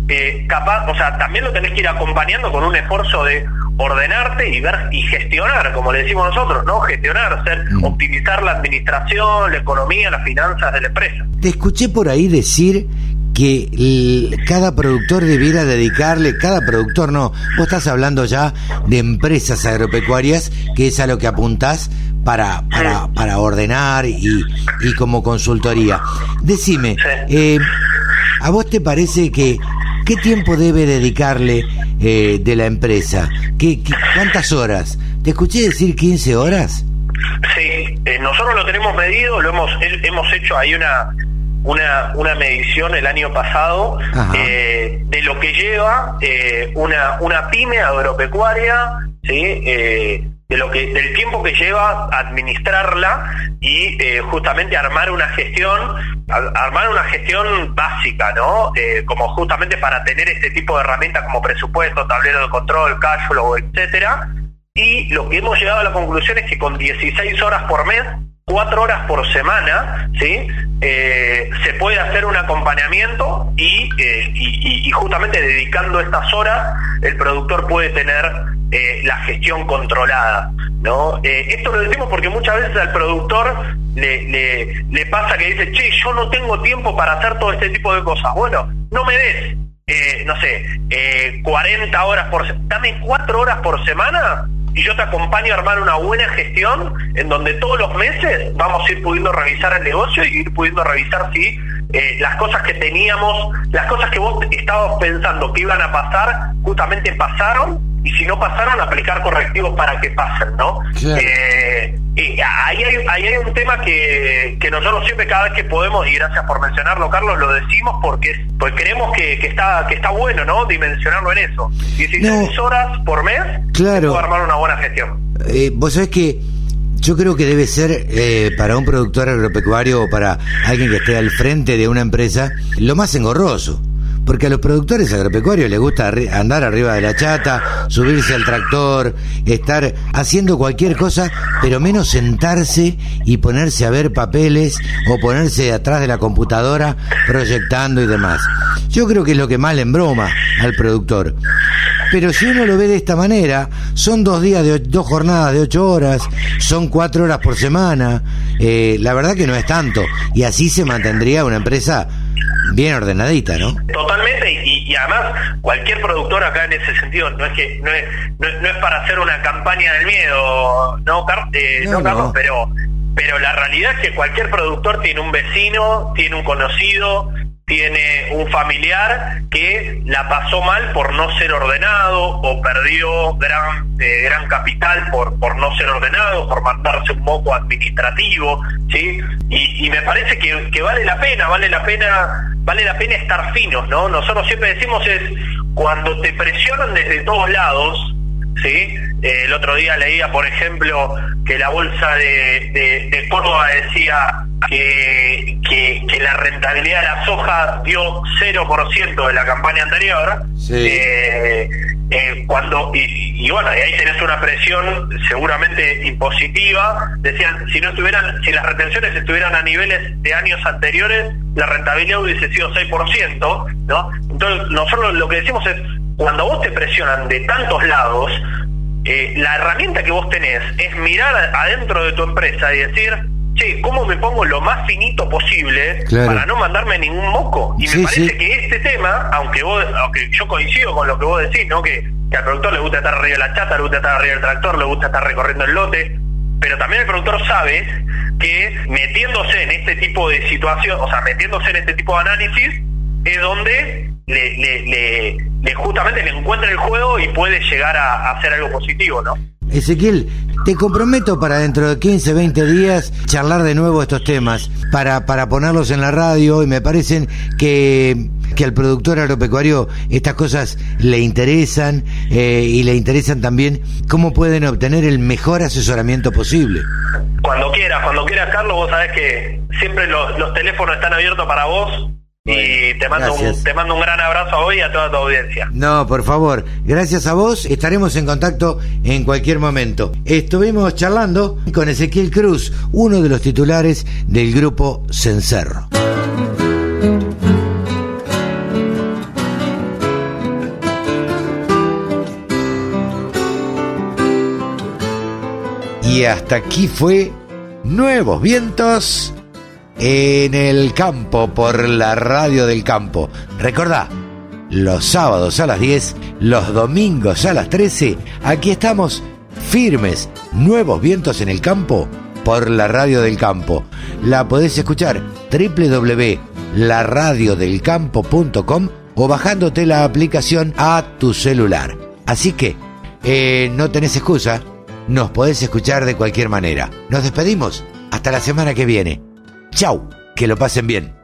eh, capaz, o sea, también lo tenés que ir acompañando con un esfuerzo de ordenarte y ver y gestionar, como le decimos nosotros, ¿no? Gestionar, hacer, mm. optimizar la administración, la economía, las finanzas de la empresa.
Te escuché por ahí decir que cada productor debiera dedicarle, cada productor no, vos estás hablando ya de empresas agropecuarias, que es a lo que apuntás para, para, para ordenar y, y, como consultoría. Decime, eh, ¿a vos te parece que qué tiempo debe dedicarle eh, de la empresa? ¿Qué, cuántas horas? ¿Te escuché decir 15 horas?
Sí, eh, nosotros lo tenemos medido, lo hemos, hemos hecho ahí una, una, una medición el año pasado eh, de lo que lleva una, una pyme agropecuaria, ¿sí? De lo que del tiempo que lleva administrarla y eh, justamente armar una gestión armar una gestión básica no eh, como justamente para tener este tipo de herramientas como presupuesto tablero de control cash flow etcétera. Y lo que hemos llegado a la conclusión es que con 16 horas por mes cuatro horas por semana, ¿sí? Eh, se puede hacer un acompañamiento y, y, justamente dedicando estas horas el productor puede tener eh, la gestión controlada. ¿no? Eh, esto lo decimos porque muchas veces al productor le, le, pasa que dice, che, yo no tengo tiempo para hacer todo este tipo de cosas. Bueno, no me des, eh, no sé, 40 horas por dame 4 horas por semana y yo te acompaño a armar una buena gestión en donde todos los meses vamos a ir pudiendo revisar el negocio y ir pudiendo revisar si eh, las cosas que teníamos, las cosas que vos estabas pensando que iban a pasar, justamente pasaron y si no pasaron, aplicar correctivos para que pasen, ¿no? Eh, y ahí hay, ahí hay un tema que, que nosotros siempre cada vez que podemos, y gracias por mencionarlo, Carlos, lo decimos porque pues creemos que, que está que está bueno, ¿no? Dimensionarlo en eso. 16 horas por mes
claro.
armar una buena gestión.
Eh, vos sabés que yo creo que debe ser eh, para un productor agropecuario o para alguien que esté al frente de una empresa lo más engorroso. Porque a los productores agropecuarios les gusta andar arriba de la chata, subirse al tractor, estar haciendo cualquier cosa, pero menos sentarse y ponerse a ver papeles o ponerse atrás de la computadora proyectando y demás. Yo creo que es lo que más le embroma al productor. Pero si uno lo ve de esta manera, son dos días de dos jornadas de ocho horas, son cuatro horas por semana. Eh, la verdad que no es tanto. Y así se mantendría una empresa bien ordenadita, ¿no?
Totalmente, y, además cualquier productor acá en ese sentido, no es que no es, no, es para hacer una campaña del miedo, ¿no, eh, no, Carlos? Pero, pero la realidad es que cualquier productor tiene un vecino, tiene un conocido, tiene un familiar que la pasó mal por no ser ordenado o perdió gran, eh, gran capital por, por no ser ordenado, por mandarse un moco administrativo, ¿sí? Y, me parece que, que, vale la pena, vale la pena, vale la pena estar finos, ¿no? Nosotros siempre decimos es cuando te presionan desde todos lados, ¿sí? Eh, el otro día leía, por ejemplo, que la bolsa de, de, Córdoba decía que, que, la rentabilidad de la soja dio 0% de la campaña anterior. Eh, eh, cuando y, bueno, y ahí tenés una presión seguramente impositiva. Decían, si no estuvieran, si las retenciones estuvieran a niveles de años anteriores, la rentabilidad hubiese sido 6%, ¿no? Entonces, nosotros lo que decimos es, cuando vos te presionan de tantos lados, eh, la herramienta que vos tenés es mirar adentro de tu empresa y decir, che, ¿cómo me pongo lo más finito posible para no mandarme ningún moco? Y me parece que este tema, aunque vos, aunque yo coincido con lo que vos decís, ¿no? Que, que al productor le gusta estar arriba de la chata, le gusta estar arriba del tractor, le gusta estar recorriendo el lote, pero también el productor sabe que metiéndose en este tipo de situación, o sea, metiéndose en este tipo de análisis, es donde le, le, justamente le encuentra el juego y puede llegar a, hacer algo positivo, ¿no?
Ezequiel, te comprometo para dentro de 15, 20 días charlar de nuevo estos temas, para, para ponerlos en la radio y me parecen que, que al productor agropecuario estas cosas le interesan eh, y le interesan también cómo pueden obtener el mejor asesoramiento posible.
Cuando quieras, cuando quieras Carlos, vos sabés que siempre los, los teléfonos están abiertos para vos y te mando, un, te mando un gran abrazo hoy y a toda tu audiencia.
No, por favor, gracias a vos, estaremos en contacto en cualquier momento. Estuvimos charlando con Ezequiel Cruz, uno de los titulares del grupo Cencerro. Y hasta aquí fue Nuevos Vientos en el campo por la radio del campo. Recordá, los sábados a las 10, los domingos a las 13, aquí estamos firmes, nuevos vientos en el campo por la radio del campo. La podés escuchar www.laradiodelcampo.com o bajándote la aplicación a tu celular. Así que, eh, no tenés excusa, nos podés escuchar de cualquier manera. Nos despedimos. Hasta la semana que viene. Chau, que lo pasen bien.